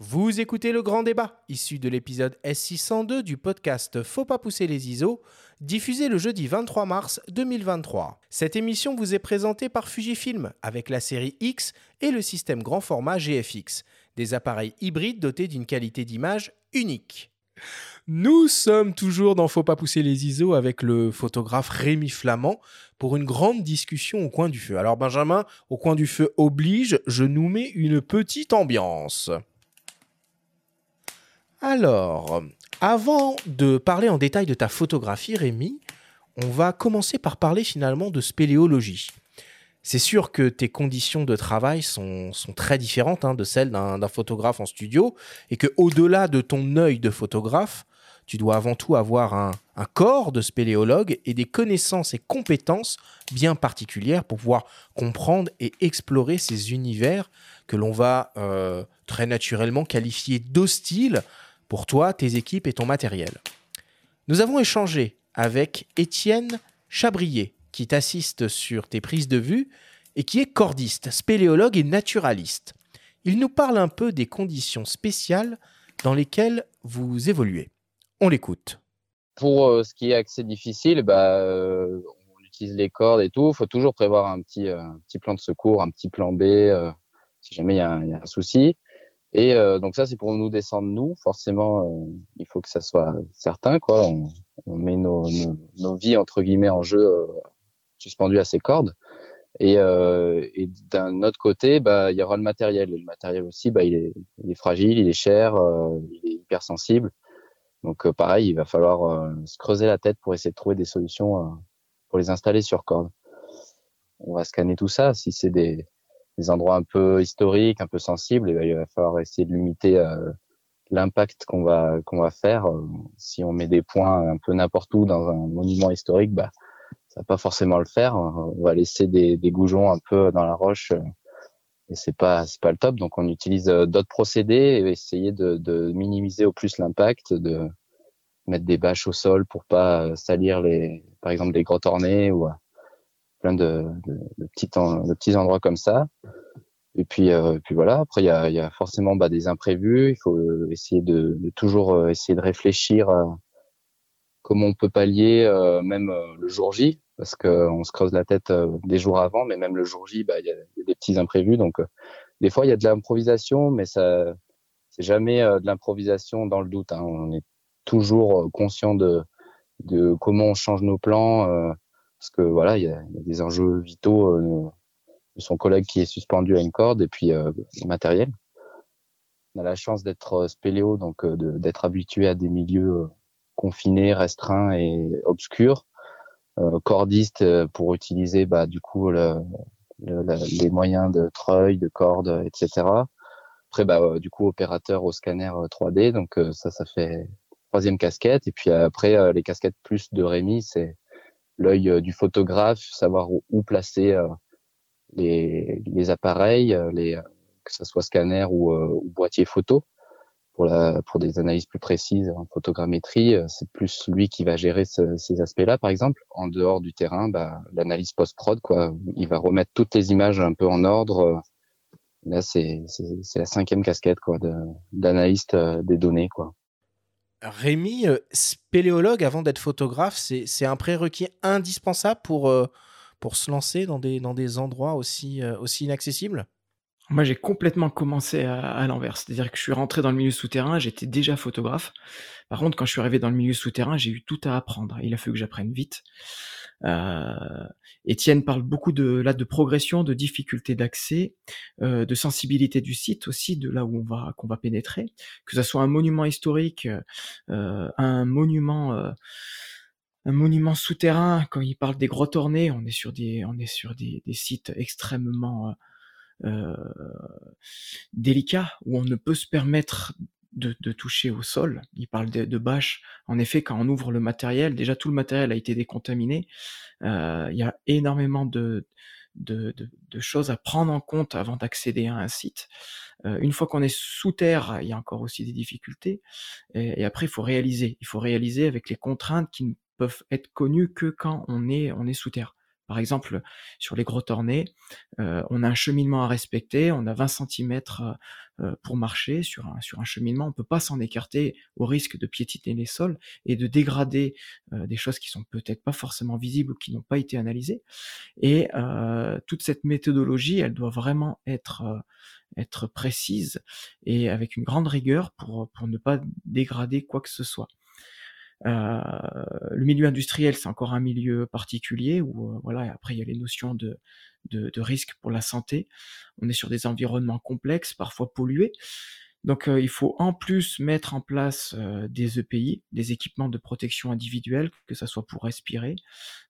Vous écoutez le grand débat, issu de l'épisode S602 du podcast Faut pas pousser les ISO, diffusé le jeudi 23 mars 2023. Cette émission vous est présentée par Fujifilm avec la série X et le système grand format GFX, des appareils hybrides dotés d'une qualité d'image unique. Nous sommes toujours dans Faut pas pousser les ISO avec le photographe Rémi Flamand pour une grande discussion au coin du feu. Alors Benjamin, au coin du feu oblige, je nous mets une petite ambiance. Alors, avant de parler en détail de ta photographie, Rémi, on va commencer par parler finalement de spéléologie. C'est sûr que tes conditions de travail sont, très différentes hein, de celles d'un photographe en studio et que au-delà de ton œil de photographe, tu dois avant tout avoir un, corps de spéléologue et des connaissances et compétences bien particulières pour pouvoir comprendre et explorer ces univers que l'on va euh, très naturellement qualifier d'hostiles pour toi, tes équipes et ton matériel. Nous avons échangé avec Étienne Chabrier, qui t'assiste sur tes prises de vue et qui est cordiste, spéléologue et naturaliste. Il nous parle un peu des conditions spéciales dans lesquelles vous évoluez. On l'écoute. Pour euh, ce qui est accès difficile, bah, euh, on utilise les cordes et tout. Il faut toujours prévoir un petit, euh, petit plan de secours, un petit plan B, si jamais il y, a un souci. Et euh, donc ça, c'est pour nous descendre nous. Forcément, euh, il faut que ça soit certain, quoi. On, on met nos, nos, vies entre guillemets en jeu, euh, suspendues à ces cordes. Et, euh, et d'un autre côté, bah, il y aura le matériel. Et le matériel aussi, bah, il, est, il est fragile, il est cher, il est hyper sensible. Donc pareil, il va falloir se creuser la tête pour essayer de trouver des solutions pour les installer sur corde. On va scanner tout ça. Si c'est des des endroits un peu historiques, un peu sensibles, et ben, il va falloir essayer de limiter euh, l'impact qu'on va qu'on va faire. Euh, si on met des points un peu n'importe où dans un monument historique, bah ça va pas forcément le faire. On va laisser des, des goujons un peu dans la roche euh, et c'est pas c'est pas le top. Donc on utilise d'autres procédés et essayer de, de minimiser au plus l'impact, de mettre des bâches au sol pour pas salir les par exemple des grottes ornées ou plein de, petits, endroits comme ça. Et puis, euh, voilà. Après, il y a, forcément bah, des imprévus. Il faut essayer de, toujours euh, essayer de réfléchir à comment on peut pallier, euh, même euh, le jour J, parce qu'on se creuse la tête des jours avant, mais même le jour J, bah, il y, a, des petits imprévus. Donc, des fois, il y a de l'improvisation, mais ça, c'est jamais de l'improvisation dans le doute. Hein. On est toujours conscient de comment on change nos plans parce que voilà, il y a, des enjeux vitaux euh, de son collègue qui est suspendu à une corde et puis euh, matériel. On a la chance d'être euh, spéléo, donc d'être habitué à des milieux confinés, restreints et obscurs. cordiste pour utiliser bah, du coup le, le, les moyens de treuil, de corde, etc. Après, bah, du coup, opérateur au scanner 3D, donc ça, ça fait troisième casquette. Et puis après, les casquettes plus de Rémi, c'est l'œil euh, du photographe, savoir où, placer euh, les, les, appareils, euh, les, que ce soit scanner ou, ou, boîtier photo. Pour, la, pour des analyses plus précises en photogrammétrie, c'est plus lui qui va gérer ce, ces aspects-là, par exemple. En dehors du terrain, bah, l'analyse post-prod, quoi. Il va remettre toutes les images un peu en ordre. Là, c'est la cinquième casquette, quoi, d'analyste des données, quoi. Rémi, euh, spéléologue avant d'être photographe, c'est un prérequis indispensable pour, euh, pour se lancer dans des, dans des endroits aussi, euh, aussi inaccessibles? Moi, j'ai complètement commencé à, à l'envers. C'est-à-dire que je suis rentré dans le milieu souterrain, j'étais déjà photographe. Par contre, quand je suis arrivé dans le milieu souterrain, j'ai eu tout à apprendre. Il a fallu que j'apprenne vite. Euh, Étienne parle beaucoup de là de progression, de difficulté d'accès, euh, de sensibilité du site aussi, de là où on va qu'on va pénétrer, que ce soit un monument historique, euh, un monument un monument souterrain. Quand il parle des grottes ornées, on est sur des on est sur des sites extrêmement euh, délicats où on ne peut se permettre de, toucher au sol. Il parle de, de bâches. En effet, quand on ouvre le matériel, déjà tout le matériel a été décontaminé. Euh, il y a énormément de, de, de, choses à prendre en compte avant d'accéder à un site. Euh, une fois qu'on est sous terre, il y a encore aussi des difficultés. Et, et, après, il faut réaliser. Il faut réaliser avec les contraintes qui ne peuvent être connues que quand on est, on est sous terre. Par exemple, sur les grottes ornées, euh, on a un cheminement à respecter, on a 20 cm euh, pour marcher sur un, sur un cheminement, on peut pas s'en écarter au risque de piétiner les sols et de dégrader euh, des choses qui sont peut-être pas forcément visibles ou qui n'ont pas été analysées. Et toute cette méthodologie, elle doit vraiment être être précise et avec une grande rigueur pour, pour ne pas dégrader quoi que ce soit. Euh, le milieu industriel, c'est encore un milieu particulier où euh, voilà, après il y a les notions de, de, de, risque pour la santé. On est sur des environnements complexes, parfois pollués. Donc euh, il faut en plus mettre en place euh, des EPI, des équipements de protection individuelle, que ça soit pour respirer,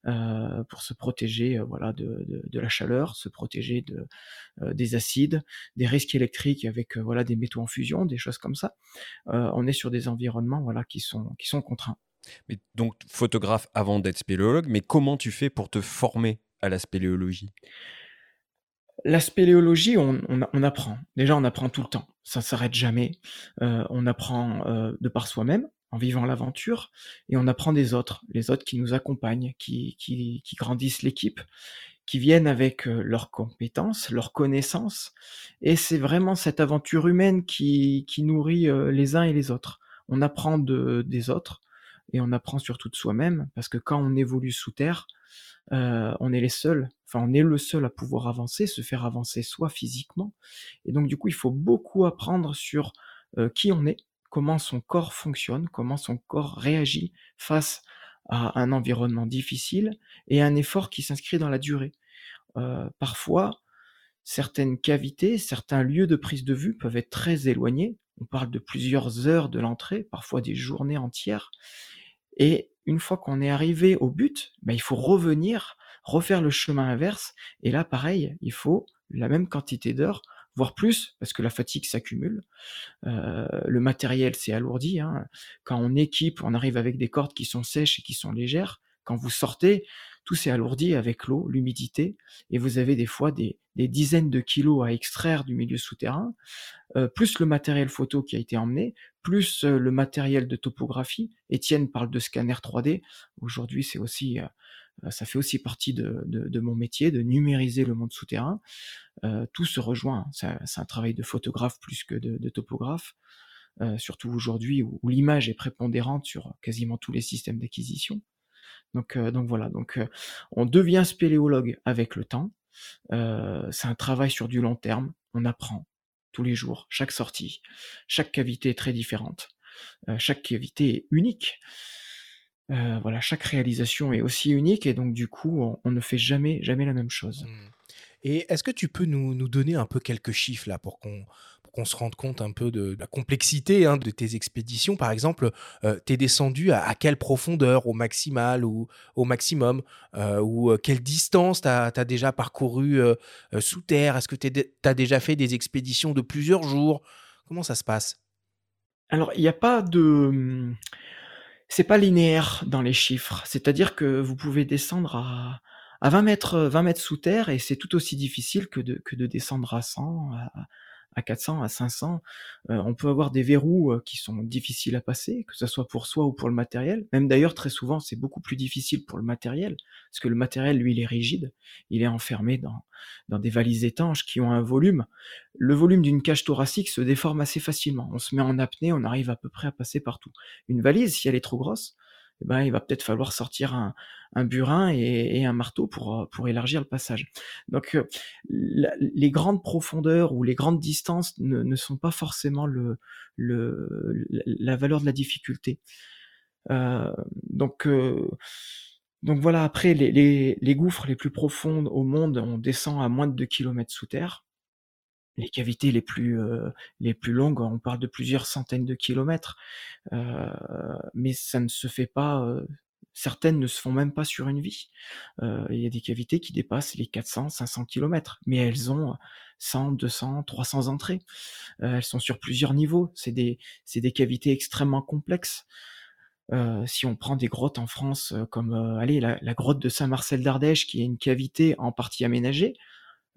euh, pour se protéger voilà de, de, de, la chaleur, se protéger de, des acides, des risques électriques avec voilà des métaux en fusion, des choses comme ça. on est sur des environnements voilà qui sont qui sont contraints. Mais donc photographe avant d'être spéléologue, mais comment tu fais pour te former à la spéléologie? La spéléologie, on, on, apprend. Déjà, on apprend tout le temps. Ça s'arrête jamais. Euh, on apprend euh, de par soi-même, en vivant l'aventure, et on apprend des autres, les autres qui nous accompagnent, qui, qui, qui grandissent l'équipe, qui viennent avec euh, leurs compétences, leurs connaissances. Et c'est vraiment cette aventure humaine qui, qui nourrit les uns et les autres. On apprend de, des autres, et on apprend surtout de soi-même, parce que quand on évolue sous terre, euh, on est les seuls, enfin on est le seul à pouvoir avancer, se faire avancer soit physiquement, et donc du coup il faut beaucoup apprendre sur euh, qui on est, comment son corps fonctionne, comment son corps réagit face à un environnement difficile et un effort qui s'inscrit dans la durée. Euh, parfois, certaines cavités, certains lieux de prise de vue peuvent être très éloignés. On parle de plusieurs heures de l'entrée, parfois des journées entières. Et une fois qu'on est arrivé au but, bah, il faut revenir, refaire le chemin inverse. Et là, pareil, il faut la même quantité d'heures, voire plus, parce que la fatigue s'accumule. Euh, le matériel s'est alourdi. Hein. Quand on équipe, on arrive avec des cordes qui sont sèches et qui sont légères. Quand vous sortez, tout s'est alourdi avec l'eau, l'humidité, et vous avez des fois des, dizaines de kilos à extraire du milieu souterrain, euh, plus le matériel photo qui a été emmené, plus euh, le matériel de topographie. Étienne parle de scanner 3D. Aujourd'hui, c'est aussi, euh, ça fait aussi partie de, mon métier, de numériser le monde souterrain. tout se rejoint. C'est un travail de photographe plus que de, topographe. surtout aujourd'hui où l'image est prépondérante sur quasiment tous les systèmes d'acquisition. Donc, euh, donc voilà, donc euh, on devient spéléologue avec le temps. Euh, c'est un travail sur du long terme. On apprend tous les jours, chaque sortie. Chaque cavité est très différente. chaque cavité est unique. voilà, chaque réalisation est aussi unique et donc du coup, on, ne fait jamais, jamais la même chose. Mmh. Et est-ce que tu peux nous, nous, donner un peu quelques chiffres là pour qu'on qu'on se rende compte un peu de, la complexité hein, de tes expéditions. Par exemple, euh, tu es descendu à, quelle profondeur, au maximal ou au maximum, euh, ou euh, quelle distance tu as, déjà parcouru sous terre? Est-ce que tu as déjà fait des expéditions de plusieurs jours? Comment ça se passe? Alors, il n'y a pas de... C'est pas linéaire dans les chiffres. C'est-à-dire que vous pouvez descendre à, à 20 mètres, 20 mètres sous terre et c'est tout aussi difficile que de, descendre à 100, à, à 400, à 500. Euh, on peut avoir des verrous euh, qui sont difficiles à passer, que ce soit pour soi ou pour le matériel. Même d'ailleurs, très souvent, c'est beaucoup plus difficile pour le matériel, parce que le matériel, lui, il est rigide. Il est enfermé dans, dans des valises étanches qui ont un volume. Le volume d'une cage thoracique se déforme assez facilement. On se met en apnée, on arrive à peu près à passer partout. Une valise, si elle est trop grosse, eh ben, il va peut-être falloir sortir un, un burin et, un marteau pour, euh, pour élargir le passage. Donc euh, les grandes profondeurs ou les grandes distances ne, ne sont pas forcément le, le, la valeur de la difficulté. Euh, donc, euh, donc voilà, après les, les, les, gouffres les plus profondes au monde, on descend à moins de 2 km sous terre. Les cavités les plus, euh, les plus longues, on parle de plusieurs centaines de kilomètres, euh, mais ça ne se fait pas Certaines ne se font même pas sur une vie. Euh, il y a des cavités qui dépassent les 400, 500 km, mais elles ont 100, 200, 300 entrées. Euh, elles sont sur plusieurs niveaux. C'est des, c'est des cavités extrêmement complexes. Euh, si on prend des grottes en France comme allez, la, grotte de Saint-Marcel d'Ardèche, qui est une cavité en partie aménagée,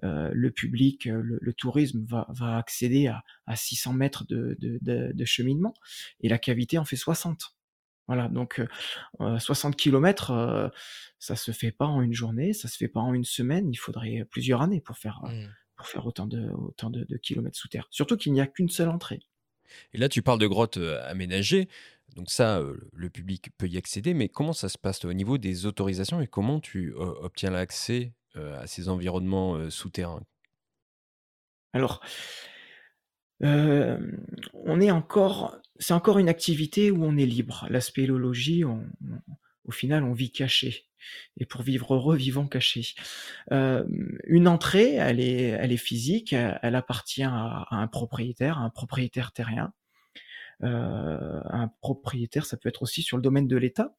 le public, le, tourisme va, va accéder à, à 600 mètres de, de, de, de, cheminement, et la cavité en fait 60. Voilà, donc 60 km, ça se fait pas en une journée, ça se fait pas en une semaine. Il faudrait plusieurs années pour faire Mmh. pour faire autant de autant de, de kilomètres sous terre. Surtout qu'il n'y a qu'une seule entrée. Et là, tu parles de grottes euh, aménagées. Donc ça, euh, le public peut y accéder. Mais comment ça se passe au niveau des autorisations et comment tu euh, obtiens l'accès euh, à ces environnements euh, souterrains Alors, euh, on est encore, c'est encore une activité où on est libre. La spéléologie, au final, on vit caché. Et pour vivre heureux, vivons cachés. Euh, une entrée, elle est, elle est physique, elle, appartient à, un propriétaire, à un propriétaire terrien. Euh, un propriétaire, ça peut être aussi sur le domaine de l'État.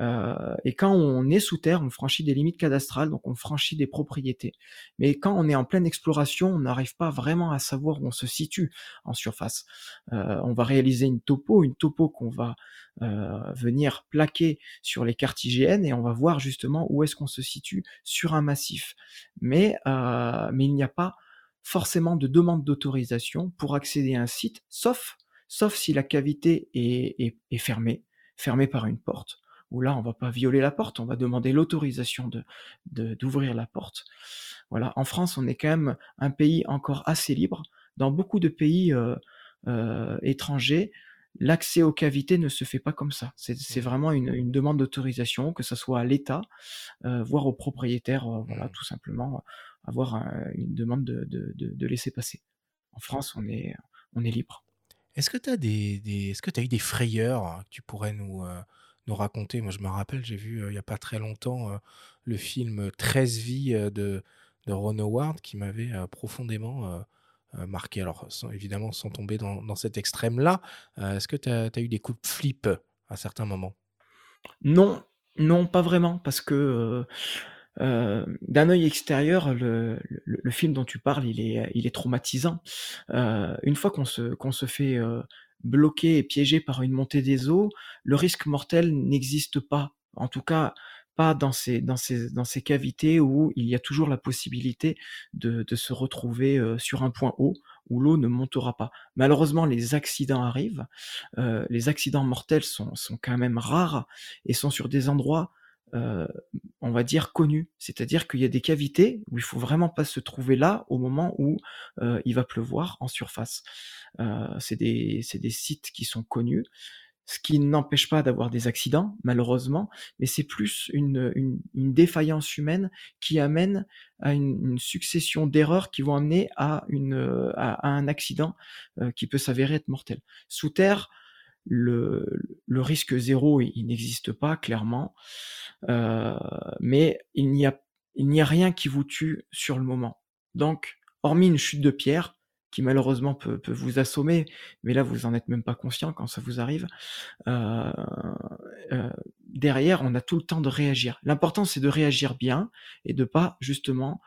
Euh, et quand on est sous terre, on franchit des limites cadastrales, donc on franchit des propriétés. Mais quand on est en pleine exploration, on n'arrive pas vraiment à savoir où on se situe en surface. Euh, on va réaliser une topo, une topo qu'on va euh, venir plaquer sur les cartes IGN et on va voir justement où est-ce qu'on se situe sur un massif. Mais, euh, mais il n'y a pas forcément de demande d'autorisation pour accéder à un site, sauf, sauf si la cavité est, est, est fermée, fermée par une porte où là, on va pas violer la porte, on va demander l'autorisation de, de- d'ouvrir la porte. Voilà. En France, on est quand même un pays encore assez libre. Dans beaucoup de pays euh, euh, étrangers, l'accès aux cavités ne se fait pas comme ça. C'est, c'est vraiment une, une demande d'autorisation, que ce soit à l'État, euh, voire au propriétaire, euh, voilà, tout simplement, avoir un- une demande de, de, de, laisser passer. En France, on est, on est libre. Est-ce que tu as des, des- est-ce que as eu des frayeurs que tu pourrais nous, euh, nous raconter? Moi, je me rappelle, j'ai vu euh, il n'y a pas très longtemps euh, le film 13 vies euh, de, de Ron Howard qui m'avait profondément marqué. Alors, évidemment, sans tomber dans, dans cet extrême-là, est-ce que tu as, eu des coups de flip à certains moments? Non, non, pas vraiment, parce que d'un œil extérieur, le, le- film dont tu parles, il est, il est traumatisant. Une fois qu'on se, qu'on se fait bloquer et piéger par une montée des eaux, le risque mortel n'existe pas. En tout cas, pas dans ces, dans ces, dans ces cavités où il y a toujours la possibilité de, de se retrouver euh, sur un point haut où l'eau ne montera pas. Malheureusement, les accidents arrivent. Euh, les accidents mortels sont, sont quand même rares et sont sur des endroits, euh, on va dire, connus. C'est-à-dire qu'il y a des cavités où il faut vraiment pas se trouver là au moment où euh, il va pleuvoir en surface. Euh, c'est des, des sites qui sont connus, ce qui n'empêche pas d'avoir des accidents, malheureusement, mais c'est plus une, une, une défaillance humaine qui amène à une, une succession d'erreurs qui vont amener à, une, à, à un accident euh, qui peut s'avérer être mortel. Sous terre, le, le risque zéro, il, n'existe pas, clairement, euh, mais il n'y a, rien qui vous tue sur le moment. Donc, hormis une chute de pierre, qui malheureusement peut, vous assommer, mais là vous en êtes même pas conscient quand ça vous arrive. Euh, euh, derrière, on a tout le temps de réagir. L'important c'est de réagir bien et de pas justement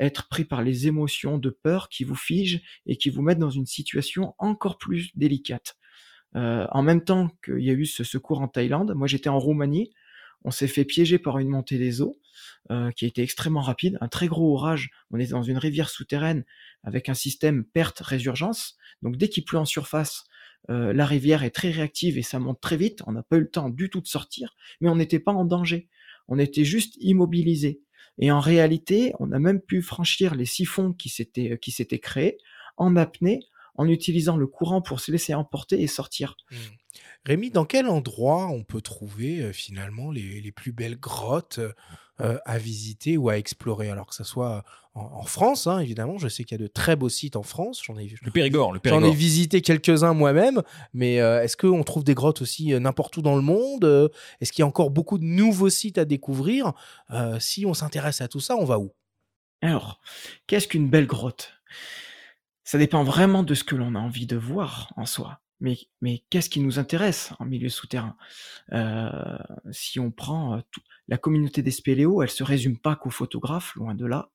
être pris par les émotions de peur qui vous figent et qui vous mettent dans une situation encore plus délicate. Euh, en même temps qu'il y a eu ce secours en Thaïlande, moi j'étais en Roumanie, on s'est fait piéger par une montée des eaux euh, qui a été extrêmement rapide, un très gros orage. On est dans une rivière souterraine avec un système perte-résurgence. Donc dès qu'il pleut en surface, euh, la rivière est très réactive et ça monte très vite. On n'a pas eu le temps du tout de sortir, mais on n'était pas en danger. On était juste immobilisé. Et en réalité, on a même pu franchir les siphons qui s'étaient qui s'étaient créés en apnée en utilisant le courant pour se laisser emporter et sortir. Mmh. Rémi, dans quel endroit on peut trouver euh, finalement les, les plus belles grottes euh, à visiter ou à explorer? Alors que ce soit en, en France, hein, évidemment, je sais qu'il y a de très beaux sites en France. J'en ai, Le Périgord, le j'en ai Périgord. visité quelques-uns moi-même, mais euh, est-ce qu'on trouve des grottes aussi euh, n'importe où dans le monde? Euh, Est-ce qu'il y a encore beaucoup de nouveaux sites à découvrir? Euh, Si on s'intéresse à tout ça, on va où? Alors, qu'est-ce qu'une belle grotte? Ça dépend vraiment de ce que l'on a envie de voir en soi. Mais, qu'est-ce qui nous intéresse en milieu souterrain? Euh, Si on prend euh, la communauté des spéléos, elle se résume pas qu'aux photographes, loin de là.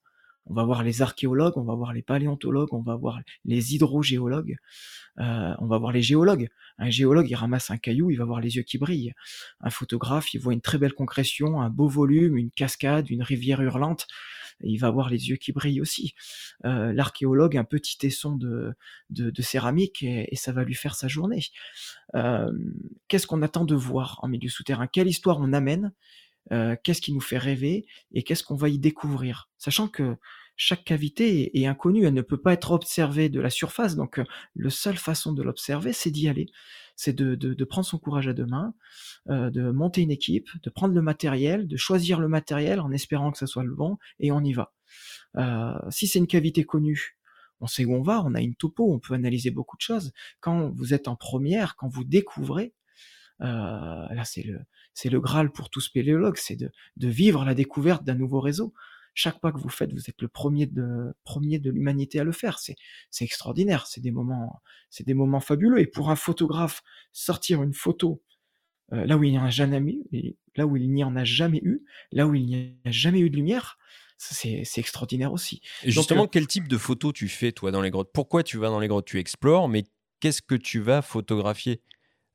On va voir les archéologues, on va voir les paléontologues, on va voir les hydrogéologues, euh, on va voir les géologues. Un géologue, il ramasse un caillou, il va voir les yeux qui brillent. Un photographe, il voit une très belle concrétion, un beau volume, une cascade, une rivière hurlante. Il va avoir les yeux qui brillent aussi. L'archéologue, un petit tesson de, de, céramique et, ça va lui faire sa journée. Qu'est-ce qu'on attend de voir en milieu souterrain? Quelle histoire on amène? Qu'est-ce qui nous fait rêver? Et qu'est-ce qu'on va y découvrir? Sachant que chaque cavité est, inconnue, elle ne peut pas être observée de la surface, donc la seule façon de l'observer, c'est d'y aller c'est de, prendre son courage à deux mains, euh, de monter une équipe, de prendre le matériel, de choisir le matériel en espérant que ça soit le bon, et on y va. Euh, si c'est une cavité connue, on sait où on va, on a une topo, on peut analyser beaucoup de choses. Quand vous êtes en première, quand vous découvrez, euh, là c'est le, c'est le Graal pour tout spéléologue, c'est de, de vivre la découverte d'un nouveau réseau chaque pas que vous faites, vous êtes le premier de, premier de l'humanité à le faire. C'est, c'est extraordinaire. C'est des moments, c'est des moments fabuleux. Et pour un photographe, sortir une photo euh, là où il n'y en a jamais eu, là où il n'y en a jamais eu, là où il n'y a jamais eu de lumière, c'est, c'est extraordinaire aussi. Et justement, euh, quel type de photos tu fais toi dans les grottes? Pourquoi tu vas dans les grottes? Tu explores, mais qu'est-ce que tu vas photographier?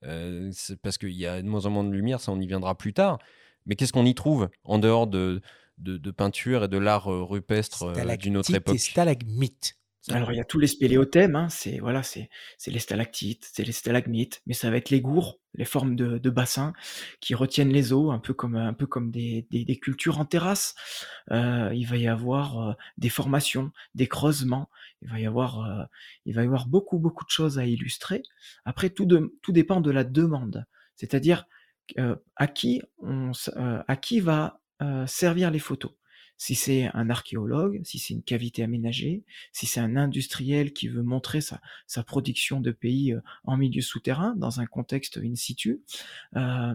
Euh, Parce qu'il y a de moins en moins de lumière, ça on y viendra plus tard. Mais qu'est-ce qu'on y trouve en dehors de, de, peinture et de l'art euh, rupestre euh, d'une autre époque. Et stalagmites. Alors il y a tous les spéléothèmes, hein, c'est voilà, c'est c'est les stalactites, c'est les stalagmites, mais ça va être les gourds, les formes de, de bassins qui retiennent les eaux, un peu comme un peu comme des, des, cultures en terrasse. Euh, il va y avoir des formations, des creusements. Il va y avoir il va y avoir beaucoup beaucoup de choses à illustrer. Après tout de, tout dépend de la demande, c'est-à-dire à qui on à qui va euh, servir les photos. Si c'est un archéologue, si c'est une cavité aménagée, si c'est un industriel qui veut montrer sa, sa production de pays euh, en milieu souterrain, dans un contexte in situ, euh,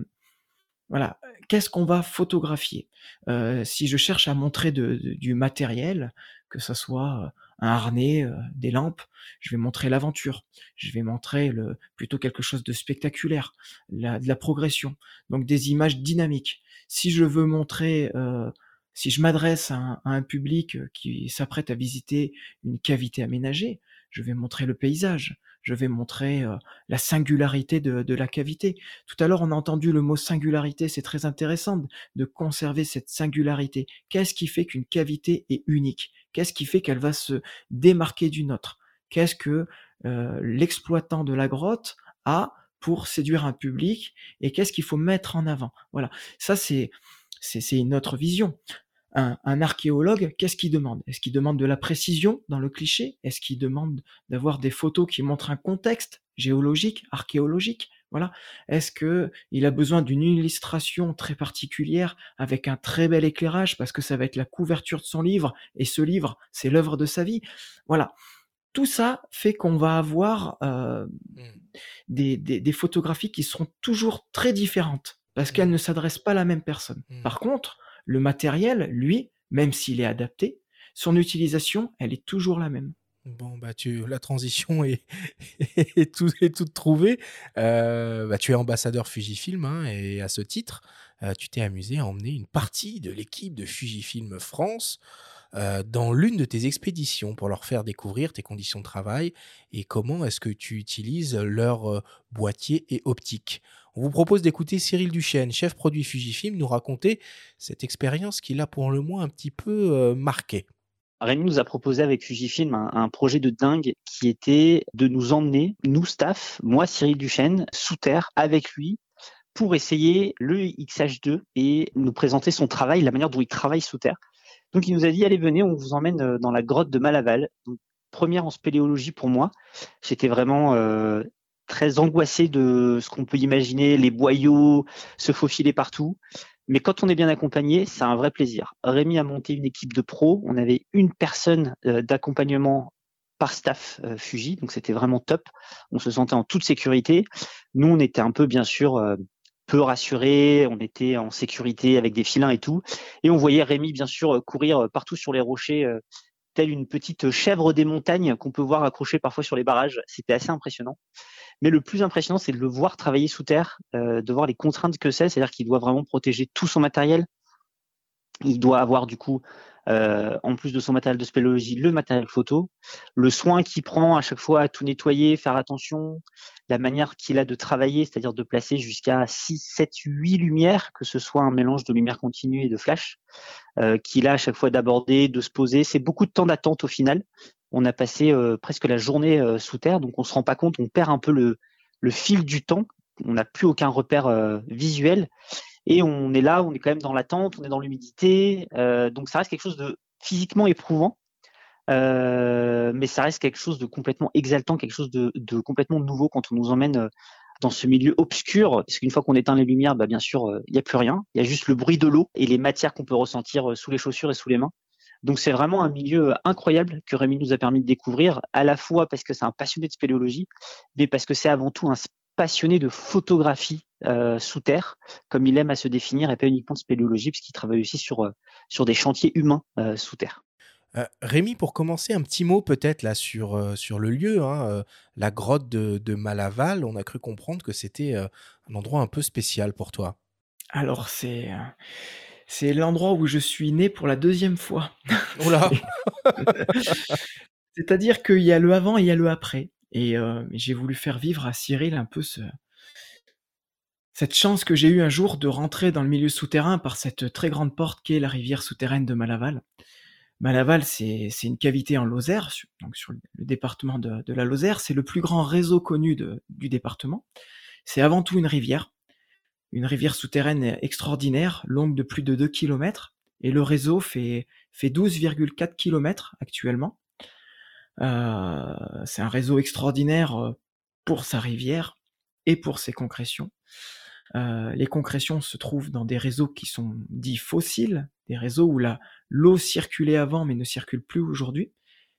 voilà, qu'est-ce qu'on va photographier? Si je cherche à montrer du matériel, que ce soit un harnais, des lampes, je vais montrer l'aventure, je vais montrer le, plutôt quelque chose de spectaculaire, de la progression, donc des images dynamiques. Si je veux montrer, euh, si je m'adresse à, un public qui s'apprête à visiter une cavité aménagée, je vais montrer le paysage, je vais montrer euh, la singularité de, la cavité. Tout à l'heure, on a entendu le mot singularité, c'est très intéressant de conserver cette singularité. Qu'est-ce qui fait qu'une cavité est unique? Qu'est-ce qui fait qu'elle va se démarquer d'une autre? Qu'est-ce que euh, l'exploitant de la grotte a pour séduire un public et qu'est-ce qu'il faut mettre en avant? Voilà, ça c'est c'est une autre vision. Un, un archéologue, qu'est-ce qu'il demande? Est-ce qu'il demande de la précision dans le cliché? Est-ce qu'il demande d'avoir des photos qui montrent un contexte géologique, archéologique? Voilà. Est-ce que il a besoin d'une illustration très particulière avec un très bel éclairage parce que ça va être la couverture de son livre et ce livre, c'est l'œuvre de sa vie? Voilà tout ça fait qu'on va avoir euh, des, des, photographies qui seront toujours très différentes parce qu'elles mmh. ne s'adressent pas à la même personne. Mmh. Par contre, le matériel, lui, même s'il est adapté, son utilisation, elle est toujours la même. Bon, bah, tu, la transition est, tout, est toute trouvée. Euh, bah, tu es ambassadeur Fujifilm hein, et à ce titre, euh, tu t'es amusé à emmener une partie de l'équipe de Fujifilm France euh, dans l'une de tes expéditions pour leur faire découvrir tes conditions de travail et comment est-ce que tu utilises leur euh, boîtier et optique. On vous propose d'écouter Cyril Duchesne, chef produit Fujifilm, nous raconter cette expérience qui l'a pour le moins un petit peu euh, marqué. Rémi nous a proposé avec Fujifilm un, projet de dingue qui était de nous emmener, nous staff, moi Cyril Duchesne, sous terre avec lui pour essayer le XH2 et nous présenter son travail, la manière dont il travaille sous terre. Donc il nous a dit allez venez, on vous emmène euh, dans la grotte de Malaval. première en spéléologie pour moi. J'étais vraiment euh, très angoissé de ce qu'on peut imaginer, les boyaux se faufiler partout. Mais quand on est bien accompagné, c'est un vrai plaisir. Rémi a monté une équipe de pros. On avait une personne euh, d'accompagnement par staff Fuji, donc c'était vraiment top. On se sentait en toute sécurité. Nous, on était un peu, bien sûr, peu rassuré, on était en sécurité avec des filins et tout. Et on voyait Rémi, bien sûr, courir partout sur les rochers, euh, telle une petite chèvre des montagnes qu'on peut voir accrochée parfois sur les barrages. C'était assez impressionnant. Mais le plus impressionnant, c'est de le voir travailler sous terre, euh, de voir les contraintes que c'est, c'est-à-dire qu'il doit vraiment protéger tout son matériel. Il doit avoir du coup euh, en plus de son matériel de spéléologie, le matériel photo, le soin qu'il prend à chaque fois à tout nettoyer, faire attention, la manière qu'il a de travailler, c'est-à-dire de placer jusqu'à 6, 7, 8 lumières, que ce soit un mélange de lumière continue et de flash, euh, qu'il a à chaque fois d'aborder, de se poser. C'est beaucoup de temps d'attente au final. On a passé euh, presque la journée euh, sous terre, donc on se rend pas compte, on perd un peu le, le fil du temps. On n'a plus aucun repère euh, visuel et on est là, on est quand même dans l'attente, on est dans l'humidité, euh, donc ça reste quelque chose de physiquement éprouvant, euh, mais ça reste quelque chose de complètement exaltant, quelque chose de, complètement nouveau quand on nous emmène euh, dans ce milieu obscur, parce qu'une fois qu'on éteint les lumières, bah bien sûr, euh, il n'y a plus rien, il y a juste le bruit de l'eau et les matières qu'on peut ressentir euh, sous les chaussures et sous les mains. Donc c'est vraiment un milieu incroyable que Rémi nous a permis de découvrir, à la fois parce que c'est un passionné de spéléologie, mais parce que c'est avant tout un passionné de photographie euh, sous terre, comme il aime à se définir, et pas uniquement de spéléologie, parce qu'il travaille aussi sur, euh, sur des chantiers humains euh, sous terre. Euh, Rémi, pour commencer, un petit mot peut-être là sur, euh, sur le lieu, hein, euh, la grotte de, de Malaval. On a cru comprendre que c'était euh, un endroit un peu spécial pour toi. Alors, c'est euh, c'est l'endroit où je suis né pour la deuxième fois. Oh là C'est-à-dire qu'il y a le avant et il y a le après. Et euh, j'ai voulu faire vivre à Cyril un peu ce, cette chance que j'ai eue un jour de rentrer dans le milieu souterrain par cette très grande porte qu'est la rivière souterraine de Malaval. Malaval, c'est une cavité en Lozère, donc sur le département de, de la Lozère. C'est le plus grand réseau connu de- du département. C'est avant tout une rivière, une rivière souterraine extraordinaire, longue de plus de 2 km. Et le réseau fait, fait 12,4 km actuellement. Euh, c'est un réseau extraordinaire euh, pour sa rivière et pour ses concrétions. Euh, les concrétions se trouvent dans des réseaux qui sont dits fossiles, des réseaux où l'eau circulait avant mais ne circule plus aujourd'hui.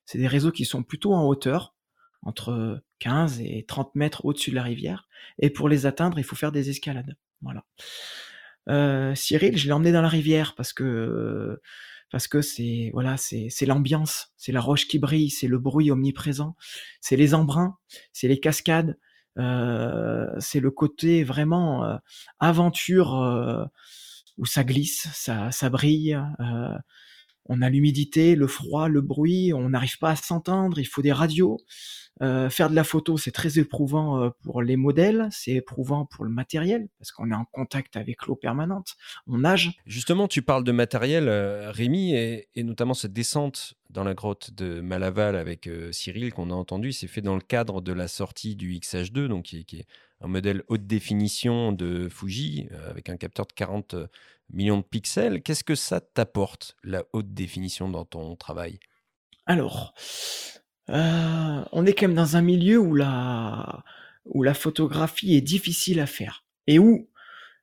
C'est des réseaux qui sont plutôt en hauteur, entre 15 et 30 mètres au-dessus de la rivière. Et pour les atteindre, il faut faire des escalades. Voilà. Euh, Cyril, je l'ai emmené dans la rivière parce que parce que c'est voilà, c'est l'ambiance, c'est la roche qui brille, c'est le bruit omniprésent, c'est les embruns, c'est les cascades, euh, c'est le côté vraiment euh, aventure euh, où ça glisse, ça ça brille. euh, on a l'humidité, le froid, le bruit, on n'arrive pas à s'entendre, il faut des radios. Euh, faire de la photo, c'est très éprouvant pour les modèles, c'est éprouvant pour le matériel, parce qu'on est en contact avec l'eau permanente, on nage. Justement, tu parles de matériel, Rémi, et, et notamment cette descente dans la grotte de Malaval avec euh, Cyril qu'on a entendu, c'est fait dans le cadre de la sortie du XH2, donc qui est, qui est un modèle haute définition de Fuji euh, avec un capteur de 40 millions de pixels. Qu'est-ce que ça t'apporte, la haute définition dans ton travail? Alors, euh, on est quand même dans un milieu où la, où la photographie est difficile à faire et où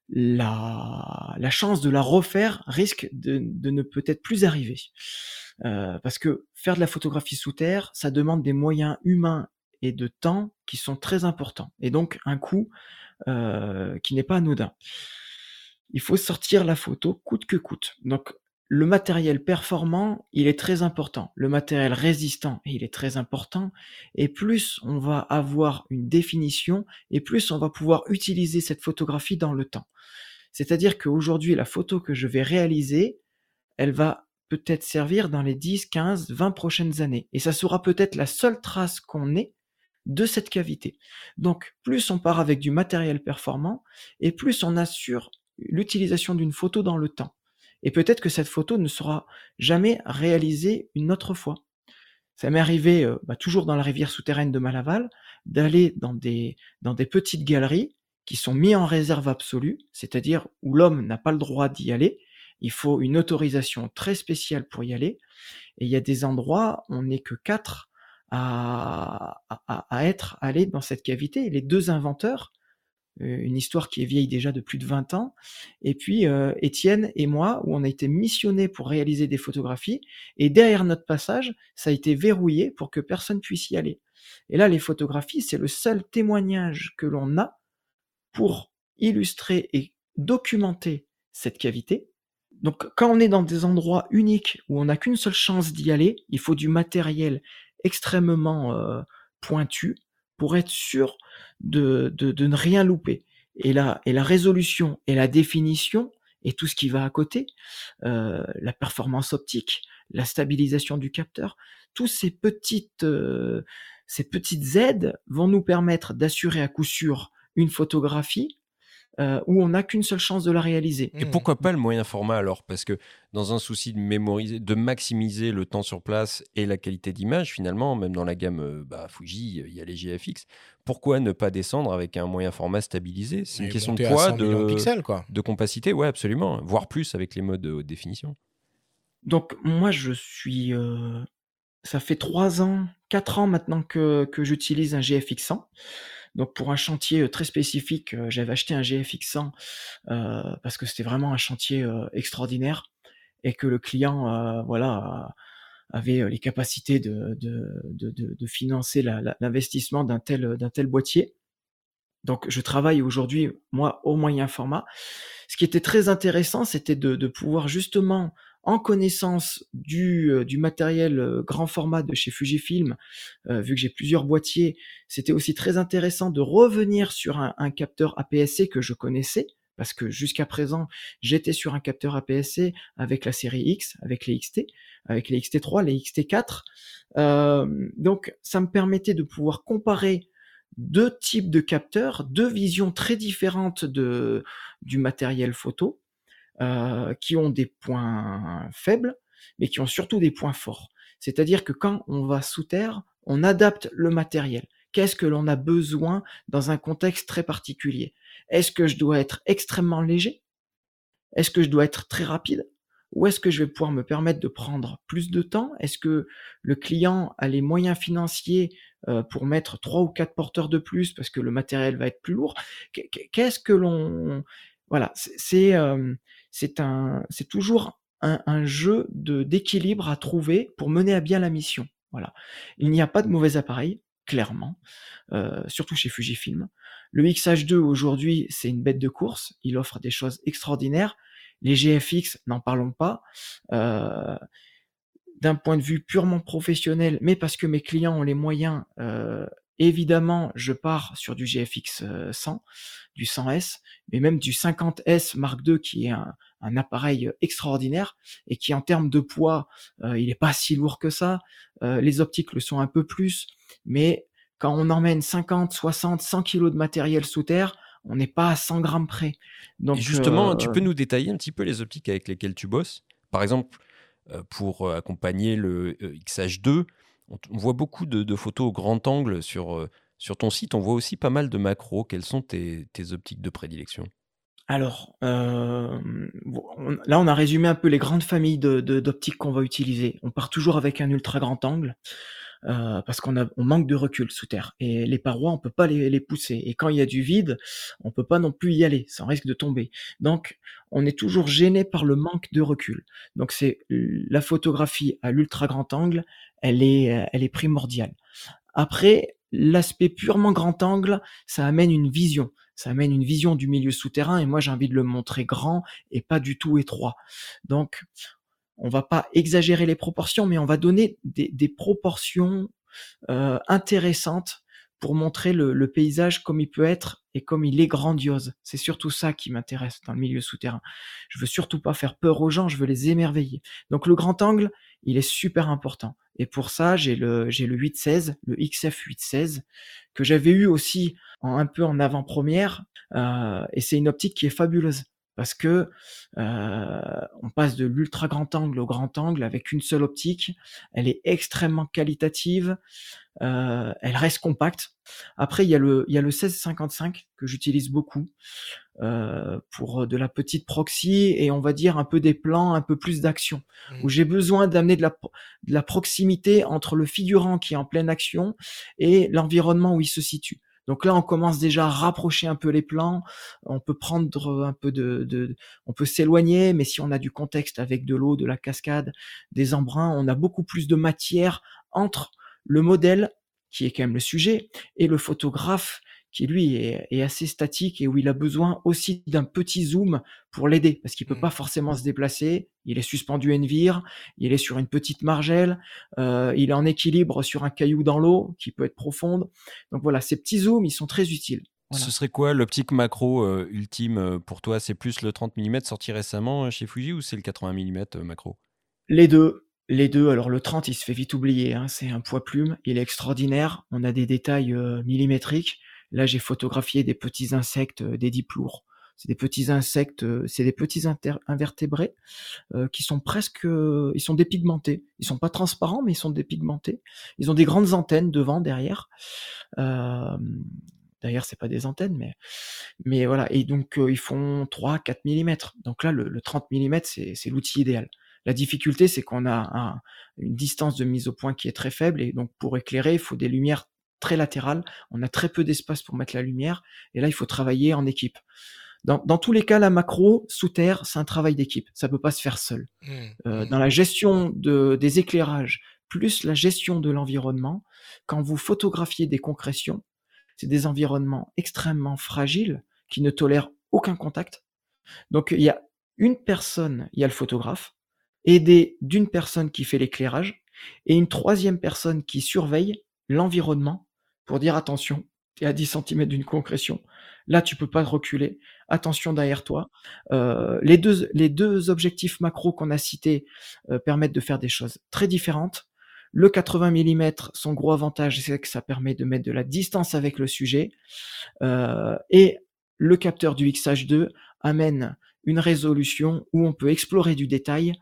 la, la chance de la refaire risque de, de ne peut-être plus arriver. Euh, parce que faire de la photographie sous terre, ça demande des moyens humains et de temps qui sont très importants, et donc un coût euh, qui n'est pas anodin. Il faut sortir la photo coûte que coûte. Donc le matériel performant, il est très important. Le matériel résistant, il est très important. Et plus on va avoir une définition, et plus on va pouvoir utiliser cette photographie dans le temps. C'est-à-dire qu'aujourd'hui, la photo que je vais réaliser, elle va peut-être servir dans les 10, 15, 20 prochaines années. Et ça sera peut-être la seule trace qu'on ait de cette cavité. Donc, plus on part avec du matériel performant, et plus on assure l'utilisation d'une photo dans le temps. Et peut-être que cette photo ne sera jamais réalisée une autre fois. Ça m'est arrivé, bah, toujours dans la rivière souterraine de Malaval, d'aller dans des, dans des petites galeries qui sont mis en réserve absolue, c'est-à-dire où l'homme n'a pas le droit d'y aller. Il faut une autorisation très spéciale pour y aller. Et il y a des endroits, on n'est que quatre à, à, à être allés dans cette cavité. Les deux inventeurs, une histoire qui est vieille déjà de plus de 20 ans, et puis euh, Étienne et moi, où on a été missionnés pour réaliser des photographies, et derrière notre passage, ça a été verrouillé pour que personne puisse y aller. Et là, les photographies, c'est le seul témoignage que l'on a pour illustrer et documenter cette cavité. Donc quand on est dans des endroits uniques où on n'a qu'une seule chance d'y aller, il faut du matériel extrêmement euh, pointu pour être sûr de, ne rien louper. Et la, et la résolution et la définition et tout ce qui va à côté, euh, la performance optique, la stabilisation du capteur, tous ces petites, euh, ces petites aides vont nous permettre d'assurer à coup sûr une photographie euh, où on n'a qu'une seule chance de la réaliser. Et pourquoi pas le moyen format alors? Parce que dans un souci de mémoriser, de maximiser le temps sur place et la qualité d'image, finalement, même dans la gamme euh, bah, Fuji, il y a les GFX. Pourquoi ne pas descendre avec un moyen format stabilisé? C'est une question de poids, de, pixels, quoi. de compacité, ouais, absolument. Voire plus avec les modes de haute définition. Donc moi, je suis... Euh, ça fait 3 ans, 4 ans maintenant que, que j'utilise un GFX 100. Donc pour un chantier très spécifique, j'avais acheté un GFX100 euh, parce que c'était vraiment un chantier extraordinaire et que le client, voilà, avait les capacités de, de, de, financer l'investissement d'un tel, tel boîtier. Donc je travaille aujourd'hui, moi, au moyen format. Ce qui était très intéressant, c'était de pouvoir justement en connaissance du, euh, matériel euh, grand format de chez Fujifilm, euh, vu que j'ai plusieurs boîtiers, c'était aussi très intéressant de revenir sur un, capteur APS-C que je connaissais, parce que jusqu'à présent, j'étais sur un capteur APS-C avec la série X, avec les XT, avec les XT3, les XT4. donc, ça me permettait de pouvoir comparer deux types de capteurs, deux visions très différentes de, du matériel photo, euh, qui ont des points faibles, mais qui ont surtout des points forts. C'est-à-dire que quand on va sous terre, on adapte le matériel. Qu'est-ce que l'on a besoin dans un contexte très particulier? Est-ce que je dois être extrêmement léger? Est-ce que je dois être très rapide? Ou est-ce que je vais pouvoir me permettre de prendre plus de temps? Est-ce que le client a les moyens financiers euh, pour mettre trois ou quatre porteurs de plus parce que le matériel va être plus lourd? Qu'est-ce que l'on... Voilà, c'est euh, c'est un, c'est toujours un, jeu de d'équilibre à trouver pour mener à bien la mission. Voilà. Il n'y a pas de mauvais appareil, clairement, euh, surtout chez Fujifilm. Le XH2 aujourd'hui, c'est une bête de course. Il offre des choses extraordinaires. Les GFX, n'en parlons pas. Euh, d'un point de vue purement professionnel, mais parce que mes clients ont les moyens, euh, évidemment, je pars sur du GFX 100 du 100S, mais même du 50S Mark II qui est un, appareil extraordinaire et qui en termes de poids, euh, il n'est pas si lourd que ça. Euh, les optiques le sont un peu plus, mais quand on emmène 50, 60, 100 kilos de matériel sous terre, on n'est pas à 100 grammes près. Donc, justement, tu euh, peux nous détailler un petit peu les optiques avec lesquelles tu bosses? Par exemple, pour accompagner le XH2, on, voit beaucoup de, photos au grand angle sur sur ton site, on voit aussi pas mal de macros. Quelles sont tes, optiques de prédilection? Alors, euh, là, on a résumé un peu les grandes familles d'optiques qu'on va utiliser. On part toujours avec un ultra grand angle. Euh, parce qu'on on manque de recul sous terre et les parois on peut pas les, pousser et quand il y a du vide on peut pas non plus y aller ça risque de tomber donc on est toujours gêné par le manque de recul donc c'est la photographie à l'ultra grand angle elle est elle est primordiale après l'aspect purement grand angle, ça amène une vision. Ça amène une vision du milieu souterrain et moi j'ai envie de le montrer grand et pas du tout étroit. Donc on va pas exagérer les proportions, mais on va donner des, proportions euh, intéressantes pour montrer le, paysage comme il peut être et comme il est grandiose. C'est surtout ça qui m'intéresse dans le milieu souterrain. Je veux surtout pas faire peur aux gens, je veux les émerveiller. Donc le grand angle, il est super important. Et pour ça, j'ai le, j'ai le 816, le XF 816, que j'avais eu aussi en, un peu en avant-première. Euh, et c'est une optique qui est fabuleuse parce que euh, on passe de l'ultra grand angle au grand angle avec une seule optique. Elle est extrêmement qualitative, euh, elle reste compacte. Après, il y a le il y a le 1655 que j'utilise beaucoup euh, pour de la petite proxy et on va dire un peu des plans, un peu plus d'action, où mmh. j'ai besoin d'amener de la de la proximité entre le figurant qui est en pleine action et l'environnement où il se situe. Donc là, on commence déjà à rapprocher un peu les plans. On peut prendre un peu de, on peut s'éloigner, mais si on a du contexte avec de l'eau, de la cascade, des embruns, on a beaucoup plus de matière entre le modèle qui est quand même le sujet et le photographe qui lui est, assez statique et où il a besoin aussi d'un petit zoom pour l'aider parce qu'il peut mmh. pas forcément se déplacer. Il est suspendu à une vire, il est sur une petite margelle, euh, il est en équilibre sur un caillou dans l'eau qui peut être profonde. Donc voilà, ces petits zooms, ils sont très utiles. Voilà. Ce serait quoi l'optique macro euh, ultime euh, pour toi? C'est plus le 30 mm sorti récemment chez Fuji ou c'est le 80 mm macro? Les deux. Les deux. Alors le 30, il se fait vite oublier. hein, C'est un poids plume. Il est extraordinaire. On a des détails euh, millimétriques. Là, j'ai photographié des petits insectes, euh, des diplours. C'est des petits insectes, euh, c'est des petits invertébrés euh, qui sont presque, ils sont dépigmentés. Ils sont pas transparents, mais ils sont dépigmentés. Ils ont des grandes antennes devant, derrière. Euh, D'ailleurs, c'est pas des antennes, mais mais voilà. Et donc ils font 3-4 mm. Donc là, le, le 30 mm, c'est l'outil idéal. La difficulté, c'est qu'on a un- une distance de mise au point qui est très faible, et donc pour éclairer, il faut des lumières très latérales. On a très peu d'espace pour mettre la lumière, et là, il faut travailler en équipe. Dans, dans tous les cas, la macro sous terre, c'est un travail d'équipe. Ça peut pas se faire seul. Mmh. Euh, dans la gestion de, des éclairages, plus la gestion de l'environnement, quand vous photographiez des concrétions, c'est des environnements extrêmement fragiles qui ne tolèrent aucun contact. Donc il y a une personne, il y a le photographe, aidé d'une personne qui fait l'éclairage, et une troisième personne qui surveille l'environnement dire attention, tu es à 10 cm d'une concrétion, là tu peux pas reculer, attention derrière toi. Euh, les, deux, les deux objectifs macro qu'on a cités euh, permettent de faire des choses très différentes. Le 80 mm, son gros avantage, c'est que ça permet de mettre de la distance avec le sujet. Euh, et le capteur du XH2 amène une résolution où on peut explorer du détail.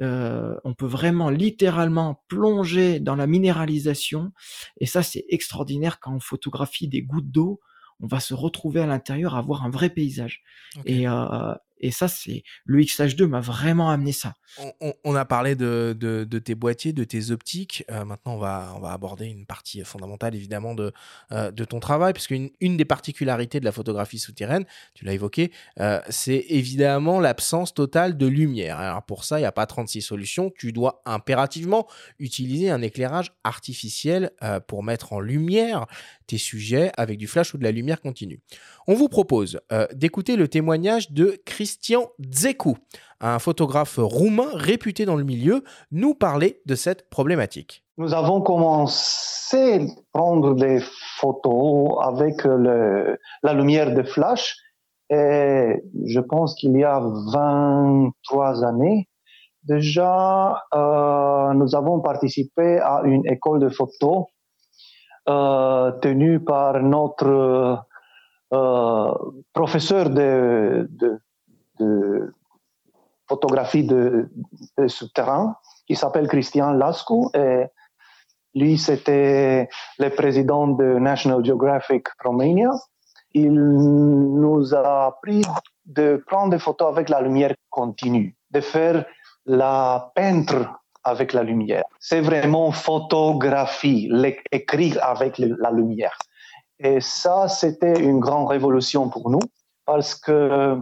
Euh, on peut vraiment littéralement plonger dans la minéralisation. Et ça, c'est extraordinaire quand on photographie des gouttes d'eau. On va se retrouver à l'intérieur, avoir un vrai paysage. Et, euh, et ça, c'est le XH2 m'a vraiment amené ça. On, a parlé de, tes boîtiers, de tes optiques. Euh, maintenant, on va, aborder une partie fondamentale, évidemment, de, euh, ton travail, puisque une, des particularités de la photographie souterraine, tu l'as évoqué, euh, c'est évidemment l'absence totale de lumière. Alors pour ça, il n'y a pas 36 solutions. Tu dois impérativement utiliser un éclairage artificiel pour mettre en lumière sujets avec du flash ou de la lumière continue. On vous propose euh, d'écouter le témoignage de Christian Dzekou, un photographe roumain réputé dans le milieu, nous parler de cette problématique. Nous avons commencé à prendre des photos avec la lumière de flash et je pense qu'il y a 23 années. Déjà, euh, nous avons participé à une école de photo euh, tenue par notre euh, professeur de, photographie de, de qui s'appelle Christian Lascu et lui c'était le président de National Geographic Romania. Il nous a appris de prendre des photos avec la lumière continue, de faire la peintre avec la lumière. C'est vraiment photographie, écrire avec la lumière. Et ça, c'était une grande révolution pour nous parce que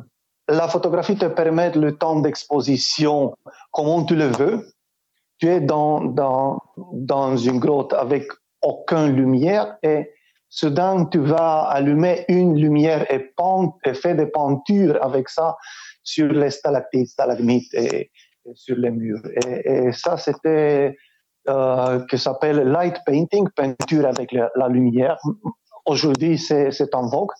la photographie te permet le temps d'exposition comme tu le veux. Tu es dans, dans, dans une grotte avec aucune lumière et soudain tu vas allumer une lumière et, faire des peintures avec ça sur les stalactites, stalagmites sur les murs. Et, ça, c'était euh, que s'appelle light painting, peinture avec la, lumière. Aujourd'hui, c'est en vogue,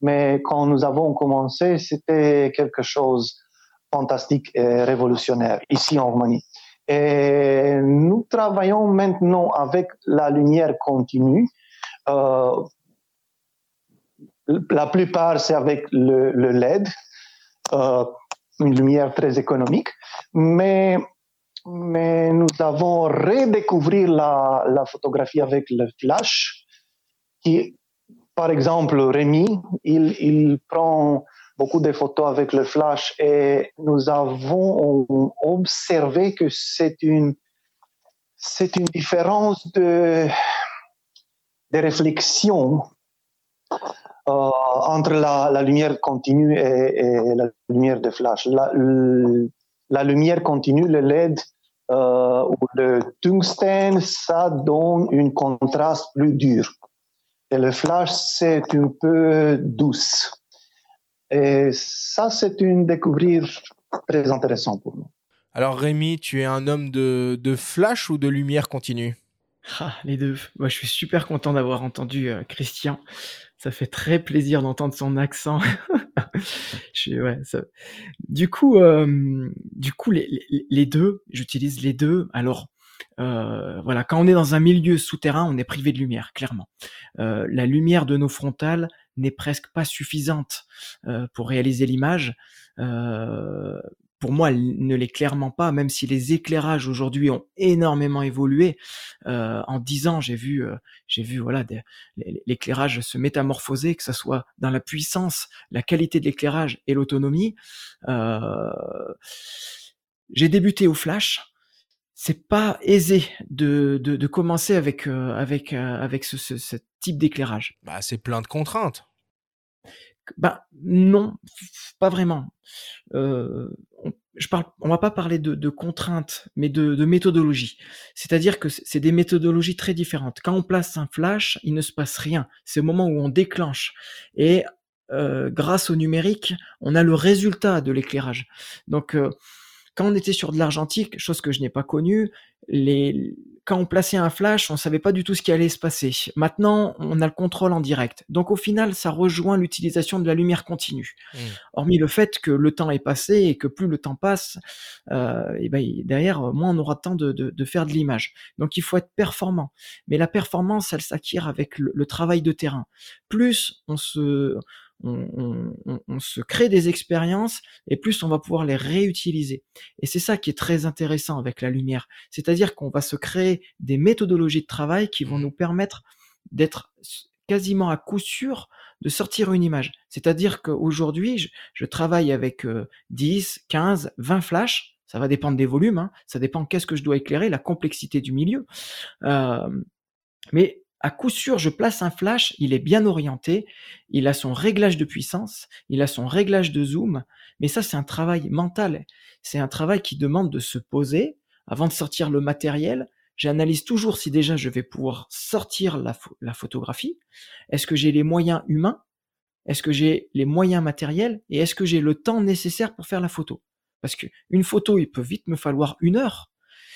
mais quand nous avons commencé, c'était quelque chose de fantastique et révolutionnaire ici en Roumanie. Et nous travaillons maintenant avec la lumière continue. Euh, la plupart, c'est avec le, le LED, une lumière très économique, mais, mais nous avons redécouvert la, photographie avec le flash, qui, par exemple, Rémi, il, il prend beaucoup de photos avec le flash et nous avons observé que c'est une, c'est une différence de, de réflexion. Euh, entre la, lumière continue et, la lumière de flash. La, lumière continue, le LED euh, ou le tungstène, ça donne un contraste plus dur. Et le flash, c'est un peu douce. Et ça, c'est une découverte très intéressante pour nous. Alors Rémi, tu es un homme de flash ou de lumière continue? Ah, les deux. Moi, je suis super content d'avoir entendu euh, Christian. Ça fait très plaisir d'entendre son accent. je, ouais, ça... Du coup, du coup, les, deux, j'utilise les deux. Alors, euh, voilà, quand on est dans un milieu souterrain, on est privé de lumière, clairement. Euh, la lumière de nos frontales n'est presque pas suffisante pour réaliser l'image. Pour moi, ne l'est clairement pas, même si les éclairages aujourd'hui ont énormément évolué. Euh, en dix ans, j'ai vu, euh, j'ai vu voilà, l'éclairage se métamorphoser, que ce soit dans la puissance, la qualité de l'éclairage et l'autonomie. Euh, j'ai débuté au flash. C'est pas aisé de, commencer avec, avec, avec ce, ce, ce type d'éclairage. Bah, c'est plein de contraintes. Bah non, pas vraiment. Euh, on, je parle, on va pas parler de, de contraintes, mais de, de méthodologie. C'est-à-dire que c'est des méthodologies très différentes. Quand on place un flash, il ne se passe rien. C'est au moment où on déclenche. Et euh, grâce au numérique, on a le résultat de l'éclairage. Donc euh, quand on était sur de l'argentique, chose que je n'ai pas connue, les, quand on plaçait un flash, on savait pas du tout ce qui allait se passer. Maintenant, on a le contrôle en direct. Donc au final, ça rejoint l'utilisation de la lumière continue. Mmh. Hormis le fait que le temps est passé et que plus le temps passe, euh, et ben derrière, moins on aura de temps de, de, de faire de l'image. Donc il faut être performant. Mais la performance, elle s'acquiert avec le, le travail de terrain. Plus on se on, on, on, se crée des expériences et plus on va pouvoir les réutiliser. Et c'est ça qui est très intéressant avec la lumière. C'est-à-dire qu'on va se créer des méthodologies de travail qui vont nous permettre d'être quasiment à coup sûr de sortir une image. C'est-à-dire qu'aujourd'hui, je, je, travaille avec euh, 10, 15, 20 flashs. Ça va dépendre des volumes, hein. ça dépend qu'est-ce que je dois éclairer, la complexité du milieu. Euh, mais à coup sûr, je place un flash, il est bien orienté, il a son réglage de puissance, il a son réglage de zoom, mais ça c'est un travail mental, c'est un travail qui demande de se poser. Avant de sortir le matériel. J'analyse toujours si déjà je vais pouvoir sortir la, photographie, est-ce que j'ai les moyens humains, est-ce que j'ai les moyens matériels? Et est-ce que j'ai le temps nécessaire pour faire la photo? Parce qu'une photo, il peut vite me falloir une heure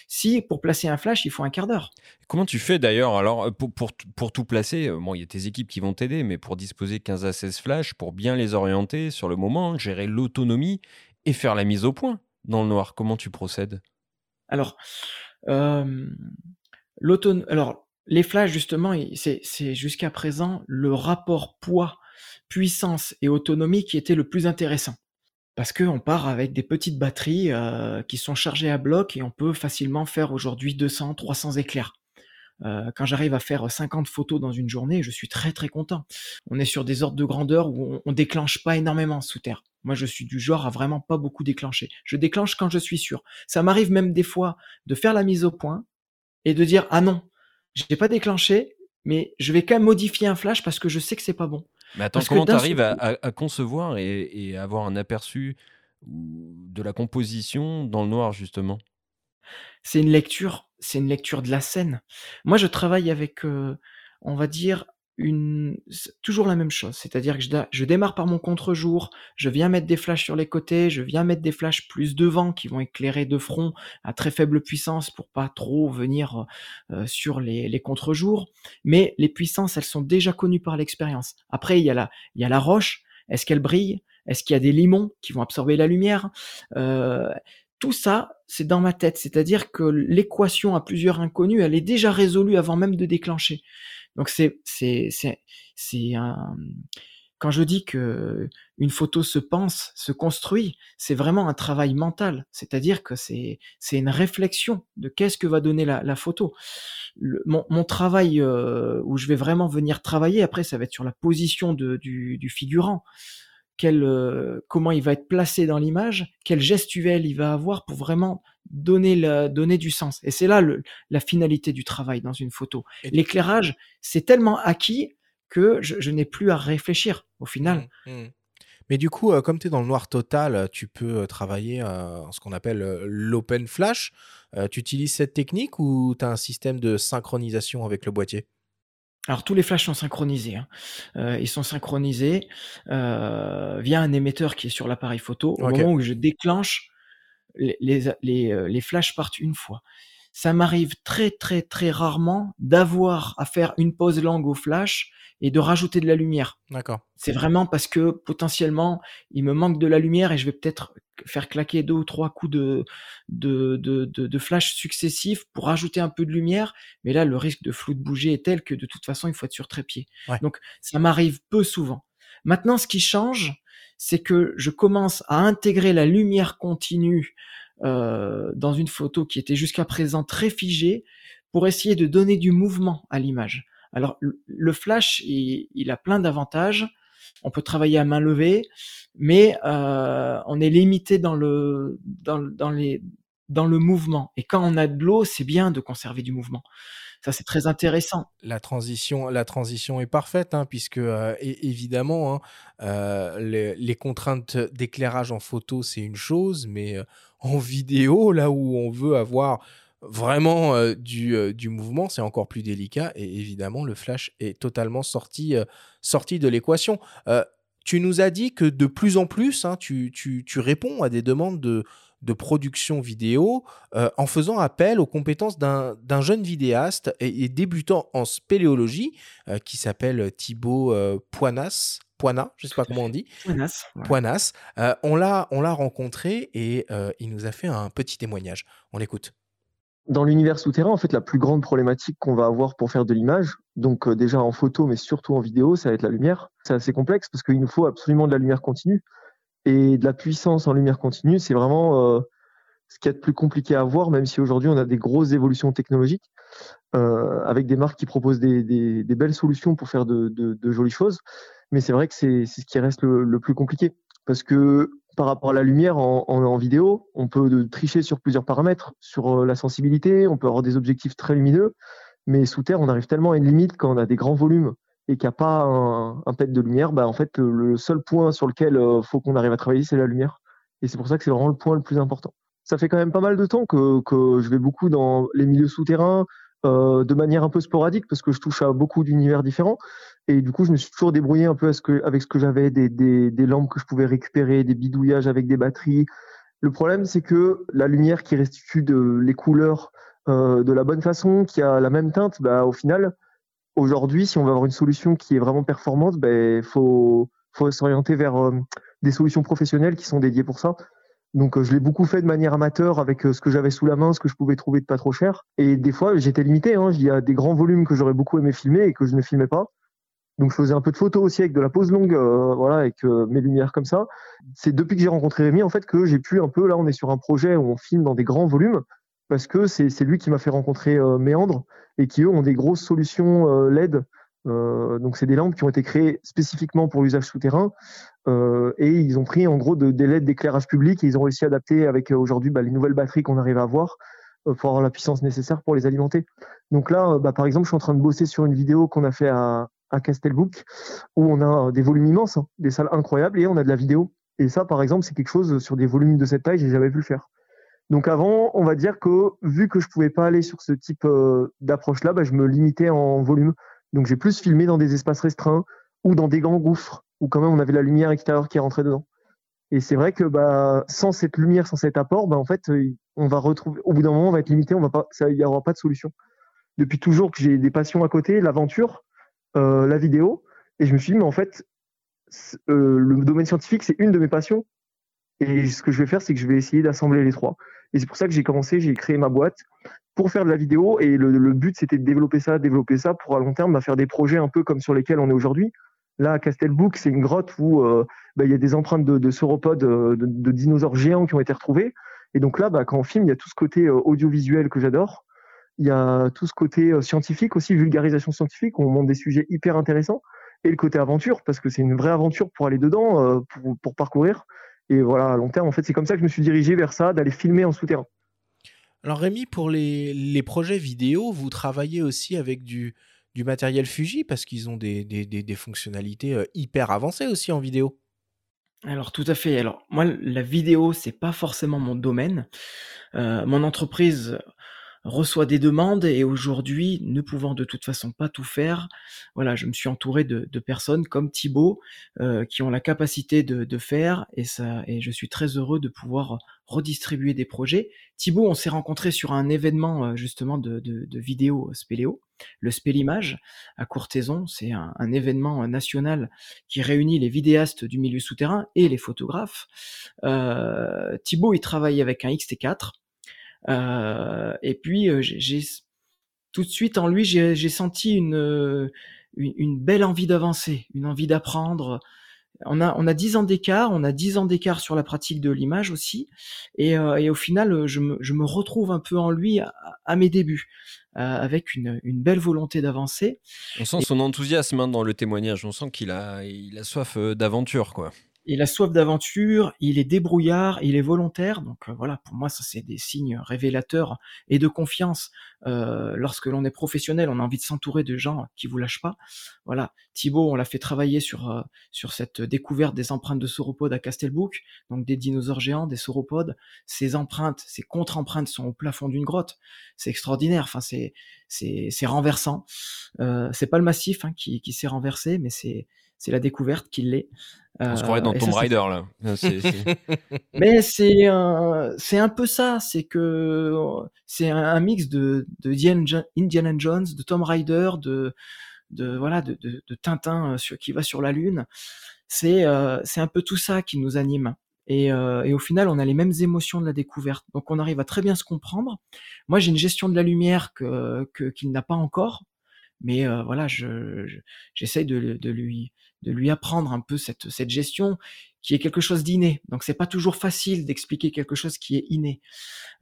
si pour placer un flash, il faut un quart d'heure. Comment tu fais d'ailleurs alors euh, pour, pour, pour, tout placer Bon, il y a tes équipes qui vont t'aider, mais pour disposer 15 à 16 flashs, pour bien les orienter sur le moment, gérer l'autonomie et faire la mise au point dans le noir, comment tu procèdes? Alors, euh, alors, les flashs, justement, c'est jusqu'à présent le rapport poids, puissance et autonomie qui était le plus intéressant parce qu'on part avec des petites batteries euh, qui sont chargées à bloc et on peut facilement faire aujourd'hui 200, 300 éclairs. Euh, quand j'arrive à faire 50 photos dans une journée, je suis très très content. On est sur des ordres de grandeur où on, on déclenche pas énormément sous terre. Moi, je suis du genre à vraiment pas beaucoup déclencher. Je déclenche quand je suis sûr. Ça m'arrive même des fois de faire la mise au point et de dire ah non, j'ai pas déclenché, mais je vais quand même modifier un flash parce que je sais que c'est pas bon. Mais attends, Parce comment tu arrives à, à, à, concevoir et, et, avoir un aperçu de la composition dans le noir, justement? C'est une lecture, c'est une lecture de la scène. Moi, je travaille avec, euh, on va dire, toujours la même chose, c'est-à-dire que je, démarre par mon contre-jour, je viens mettre des flashs sur les côtés, je viens mettre des flashs plus devant qui vont éclairer de front à très faible puissance pour pas trop venir euh, sur les, les contre-jours, mais les puissances elles sont déjà connues par l'expérience. Après il y a la il y a la roche, est-ce qu'elle brille? Est-ce qu'il y a des limons qui vont absorber la lumière? Euh, tout ça, c'est dans ma tête, c'est-à-dire que l'équation à plusieurs inconnus, elle est déjà résolue avant même de déclencher. Donc c'est c'est c'est un quand je dis que une photo se pense, se construit, c'est vraiment un travail mental. C'est-à-dire que c'est c'est une réflexion de qu'est-ce que va donner la, la photo. Mon, mon, travail euh, où je vais vraiment venir travailler après, ça va être sur la position de, du, du figurant. Quel, euh, comment il va être placé dans l'image, quel gestuel il va avoir pour vraiment donner, la, donner du sens. Et c'est là le, la finalité du travail dans une photo. L'éclairage, c'est tellement acquis que je, je n'ai plus à réfléchir au final. Mmh, mmh. Mais du coup, euh, comme tu es dans le noir total, tu peux euh, travailler euh, ce qu'on appelle euh, l'open flash. Euh, tu utilises cette technique ou tu as un système de synchronisation avec le boîtier? Alors tous les flashs sont synchronisés. Hein. Euh, ils sont synchronisés euh, via un émetteur qui est sur l'appareil photo. Au okay. moment où je déclenche, les, les, les, les flashs partent une fois. Ça m'arrive très très très rarement d'avoir à faire une pause langue au flash et de rajouter de la lumière. D'accord. C'est vraiment parce que potentiellement il me manque de la lumière et je vais peut-être faire claquer deux ou trois coups de, de, de, de, flash successifs pour rajouter un peu de lumière. Mais là, le risque de flou de bouger est tel que de toute façon, il faut être sur trépied. Donc, ça m'arrive peu souvent. Maintenant, ce qui change, c'est que je commence à intégrer la lumière continue euh, dans une photo qui était jusqu'à présent très figée pour essayer de donner du mouvement à l'image. Alors le flash, il, a plein d'avantages. On peut travailler à main levée, mais euh, on est limité dans le dans, dans les dans le mouvement. Et quand on a de l'eau, c'est bien de conserver du mouvement. Ça, c'est très intéressant. La transition, la transition est parfaite, hein, puisque euh, évidemment, hein, euh, les, contraintes d'éclairage en photo, c'est une chose, mais euh, en vidéo, là où on veut avoir vraiment du, mouvement, c'est encore plus délicat. Et évidemment, le flash est totalement sorti, de l'équation. tu nous as dit que de plus en plus, hein, tu, réponds à des demandes de, de production vidéo en faisant appel aux compétences d'un jeune vidéaste et, débutant en spéléologie qui s'appelle Thibaut Poinas. Poina, je ne sais pas comment on dit. Poinas. Poinas. on l'a rencontré et il nous a fait un petit témoignage. On l'écoute dans l'univers souterrain, en fait, la plus grande problématique qu'on va avoir pour faire de l'image, donc euh, déjà en photo, mais surtout en vidéo, ça va être la lumière. C'est assez complexe parce qu'il nous faut absolument de la lumière continue. Et de la puissance en lumière continue, c'est vraiment euh, ce qui est le plus compliqué à voir, même si aujourd'hui on a des grosses évolutions technologiques, euh, avec des marques qui proposent des, belles solutions pour faire de, de, de jolies choses. Mais c'est vrai que c'est ce qui reste le, le plus compliqué. Parce que par rapport à la lumière en, vidéo, on peut tricher sur plusieurs paramètres, sur euh, la sensibilité, on peut avoir des objectifs très lumineux, mais sous terre, on arrive tellement à une limite quand on a des grands volumes et qu'il n'y a pas un, un pet de lumière, bah en fait, le seul point sur lequel il euh, faut qu'on arrive à travailler, c'est la lumière. Et c'est pour ça que c'est vraiment le point le plus important. Ça fait quand même pas mal de temps que, je vais beaucoup dans les milieux souterrains, euh, de manière un peu sporadique parce que je touche à beaucoup d'univers différents. Et du coup, je me suis toujours débrouillé un peu avec ce que, j'avais, des, lampes que je pouvais récupérer, des bidouillages avec des batteries. Le problème, c'est que la lumière qui restitue les couleurs euh, de la bonne façon, qui a la même teinte, bah, au final, aujourd'hui, si on veut avoir une solution qui est vraiment performante, il bah, faut, s'orienter vers euh, des solutions professionnelles qui sont dédiées pour ça. Donc euh, je l'ai beaucoup fait de manière amateur avec euh, ce que j'avais sous la main, ce que je pouvais trouver de pas trop cher. Et des fois, j'étais limité. Hein. Il y a des grands volumes que j'aurais beaucoup aimé filmer et que je ne filmais pas. Donc je faisais un peu de photos aussi avec de la pose longue, voilà, avec mes lumières comme ça. C'est depuis que j'ai rencontré Rémi en fait que j'ai pu un peu, là on est sur un projet où on filme dans des grands volumes, parce que c'est lui qui m'a fait rencontrer euh, Méandre et qui eux ont des grosses solutions LED. donc c'est des lampes qui ont été créées spécifiquement pour l'usage souterrain et ils ont pris en gros de, des LED d'éclairage public et ils ont réussi à adapter avec aujourd'hui bah, les nouvelles batteries qu'on arrive à avoir pour avoir la puissance nécessaire pour les alimenter. Donc là, bah, par exemple, je suis en train de bosser sur une vidéo qu'on a fait à, à où on a des volumes immenses, hein, des salles incroyables, et on a de la vidéo. Et ça, par exemple, c'est quelque chose sur des volumes de cette taille, j'ai jamais pu le faire. Donc avant, on va dire que vu que je pouvais pas aller sur ce type euh, d'approche-là, bah, je me limitais en volume. Donc j'ai plus filmé dans des espaces restreints ou dans des grands gouffres où quand même on avait la lumière extérieure qui rentrait dedans. Et c'est vrai que bah, sans cette lumière, sans cet apport, bah, en fait, euh, on va retrouver. Au bout d'un moment, on va être limité. On va pas. Il y aura pas de solution. Depuis toujours que j'ai des passions à côté, l'aventure, euh, la vidéo. Et je me suis dit, mais en fait, le domaine scientifique, c'est une de mes passions. Et ce que je vais faire, c'est que je vais essayer d'assembler les trois. Et c'est pour ça que j'ai commencé, j'ai créé ma boîte pour faire de la vidéo. Et le, but, c'était de développer ça, développer ça pour à long terme, bah, faire des projets un peu comme sur lesquels on est aujourd'hui. Là, à Castelbouc, c'est une grotte où euh, bah, il y a des empreintes de, de sauropodes, de, dinosaures géants qui ont été retrouvés. Et donc là, bah, quand on filme, il y a tout ce côté audiovisuel que j'adore. Il y a tout ce côté euh, scientifique aussi, vulgarisation scientifique, on montre des sujets hyper intéressants. Et le côté aventure, parce que c'est une vraie aventure pour aller dedans, euh, pour parcourir. Et voilà, à long terme, en fait, c'est comme ça que je me suis dirigé vers ça, d'aller filmer en souterrain. Alors Rémi, pour les, les, projets vidéo, vous travaillez aussi avec du, du matériel Fuji parce qu'ils ont des, des, des, fonctionnalités euh, hyper avancées aussi en vidéo. Alors tout à fait. Alors moi, la vidéo, c'est pas forcément mon domaine. Euh, mon entreprise reçoit des demandes et aujourd'hui, ne pouvant de toute façon pas tout faire, voilà, je me suis entouré de, personnes comme Thibaut euh, qui ont la capacité de, faire et ça, et je suis très heureux de pouvoir redistribuer des projets. Thibaut, on s'est rencontré sur un événement euh, justement de, de, vidéo Spéléo, le Spélimage à Courtaison. C'est un, événement national qui réunit les vidéastes du milieu souterrain et les photographes. Euh, Thibaut, il travaille avec un XT4 euh, et puis euh, j'ai tout de suite en lui, j'ai senti une, une, belle envie d'avancer, une envie d'apprendre. On a, on a 10 ans d'écart, on a 10 ans d'écart sur la pratique de l'image aussi, et, euh, et, au final, je me, je me, retrouve un peu en lui à, mes débuts, avec une, une, belle volonté d'avancer. On sent son enthousiasme hein, dans le témoignage, on sent qu'il a, il a soif d'aventure, quoi il a soif d'aventure, il est débrouillard, il est volontaire. Donc euh, voilà, pour moi, ça c'est des signes révélateurs et de confiance. Euh, lorsque l'on est professionnel, on a envie de s'entourer de gens qui vous lâchent pas. Voilà, Thibaut, on l'a fait travailler sur euh, sur cette découverte des empreintes de sauropodes à Castelbouc, donc des dinosaures géants, des sauropodes. Ces empreintes, ces contre-empreintes sont au plafond d'une grotte. C'est extraordinaire. Enfin, c'est c'est c'est renversant. C'est pas le massif hein, qui qui s'est renversé, mais c'est c'est la découverte qui l'est. On se croirait dans euh, Tomb Raider là. Mais c'est un, c'est un peu ça, c'est que c'est un, mix de, de Indiana Jones, de Tomb Raider, de, de voilà, de, de, Tintin euh, sur, qui va sur la lune. C'est euh, c'est un peu tout ça qui nous anime. Et, et, au final, on a les mêmes émotions de la découverte. Donc, on arrive à très bien se comprendre. Moi, j'ai une gestion de la lumière que qu'il n'a pas encore, mais voilà, je j'essaye de, de lui de lui apprendre un peu cette, cette gestion qui est quelque chose d'inné. Donc c'est pas toujours facile d'expliquer quelque chose qui est inné.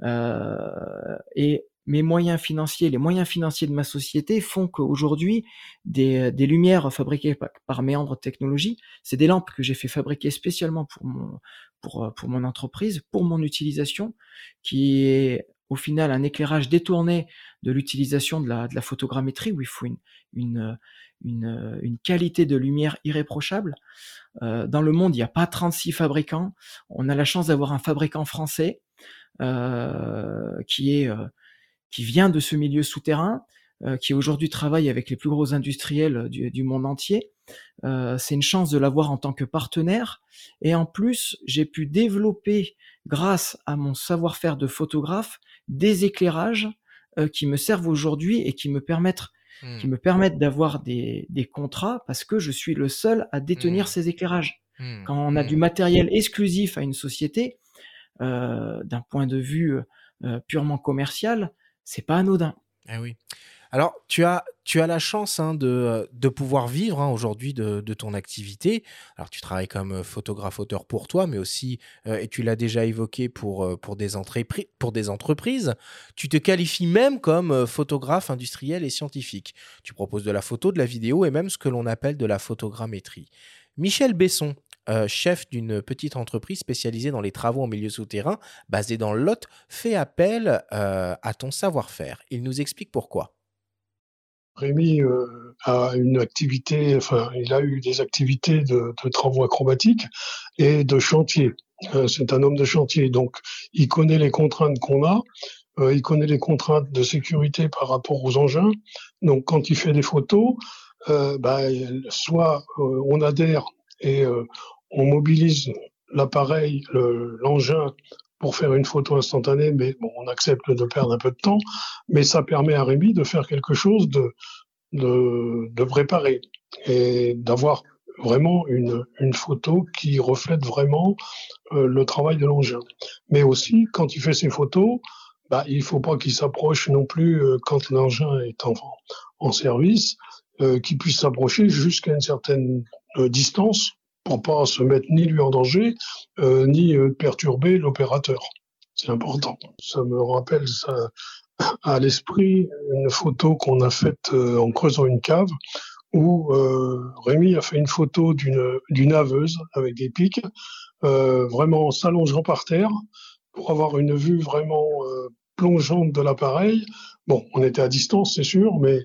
Euh, et mes moyens financiers, les moyens financiers de ma société font qu'aujourd'hui, des, des lumières fabriquées par, Méandre Technologies, c'est des lampes que j'ai fait fabriquer spécialement pour mon, pour, pour mon entreprise, pour mon utilisation, qui est au final un éclairage détourné de l'utilisation de la, de la photogrammétrie où il faut une, une, une, une qualité de lumière irréprochable. Euh, dans le monde, il n'y a pas 36 fabricants. On a la chance d'avoir un fabricant français euh, qui est euh, qui vient de ce milieu souterrain, euh, qui aujourd'hui travaille avec les plus gros industriels du, du monde entier. Euh, c'est une chance de l'avoir en tant que partenaire. Et en plus, j'ai pu développer, grâce à mon savoir-faire de photographe, des éclairages euh, qui me servent aujourd'hui et qui me permettent Mmh. qui me permettent d'avoir des, des, contrats parce que je suis le seul à détenir mmh. ces éclairages. Mmh. Quand on a du matériel exclusif à une société, euh, d'un point de vue euh, purement commercial, c'est pas anodin. Eh oui. Alors, tu as, tu as la chance hein, de, de, pouvoir vivre hein, aujourd'hui de, de, ton activité. Alors, tu travailles comme euh, photographe-auteur pour toi, mais aussi, euh, et tu l'as déjà évoqué pour, euh, pour, des entreprises, tu te qualifies même comme photographe industriel et scientifique. Tu proposes de la photo, de la vidéo et même ce que l'on appelle de la photogrammétrie. Michel Besson, chef d'une petite entreprise spécialisée dans les travaux en milieu souterrain, basée dans le Lot, fait appel à ton savoir-faire. Il nous explique pourquoi. Rémi euh, a une enfin, il a eu des activités de, de travaux acrobatiques et de chantier. Euh, c'est un homme de chantier, donc il connaît les contraintes qu'on a. Euh, il connaît les contraintes de sécurité par rapport aux engins. Donc, quand il fait des photos, bah, soit on adhère et on mobilise l'appareil, l'engin pour faire une photo instantanée, mais bon, on accepte de perdre un peu de temps, mais ça permet à Rémi de faire quelque chose de, de, de préparé et d'avoir vraiment une, une photo qui reflète vraiment euh, le travail de l'engin. Mais aussi, quand il fait ses photos, bah, il faut pas qu'il s'approche non plus euh, quand l'engin est en, en service, euh, qu'il puisse s'approcher jusqu'à une certaine euh, distance pour pas se mettre ni lui en danger, euh, ni euh, perturber l'opérateur. C'est important. Ça me rappelle à l'esprit une photo qu'on a faite euh, en creusant une cave où Rémi a fait une photo d'une aveuse avec des pics, vraiment s'allongeant par terre pour avoir une vue vraiment plongeante de l'appareil. Bon, on était à distance, c'est sûr, mais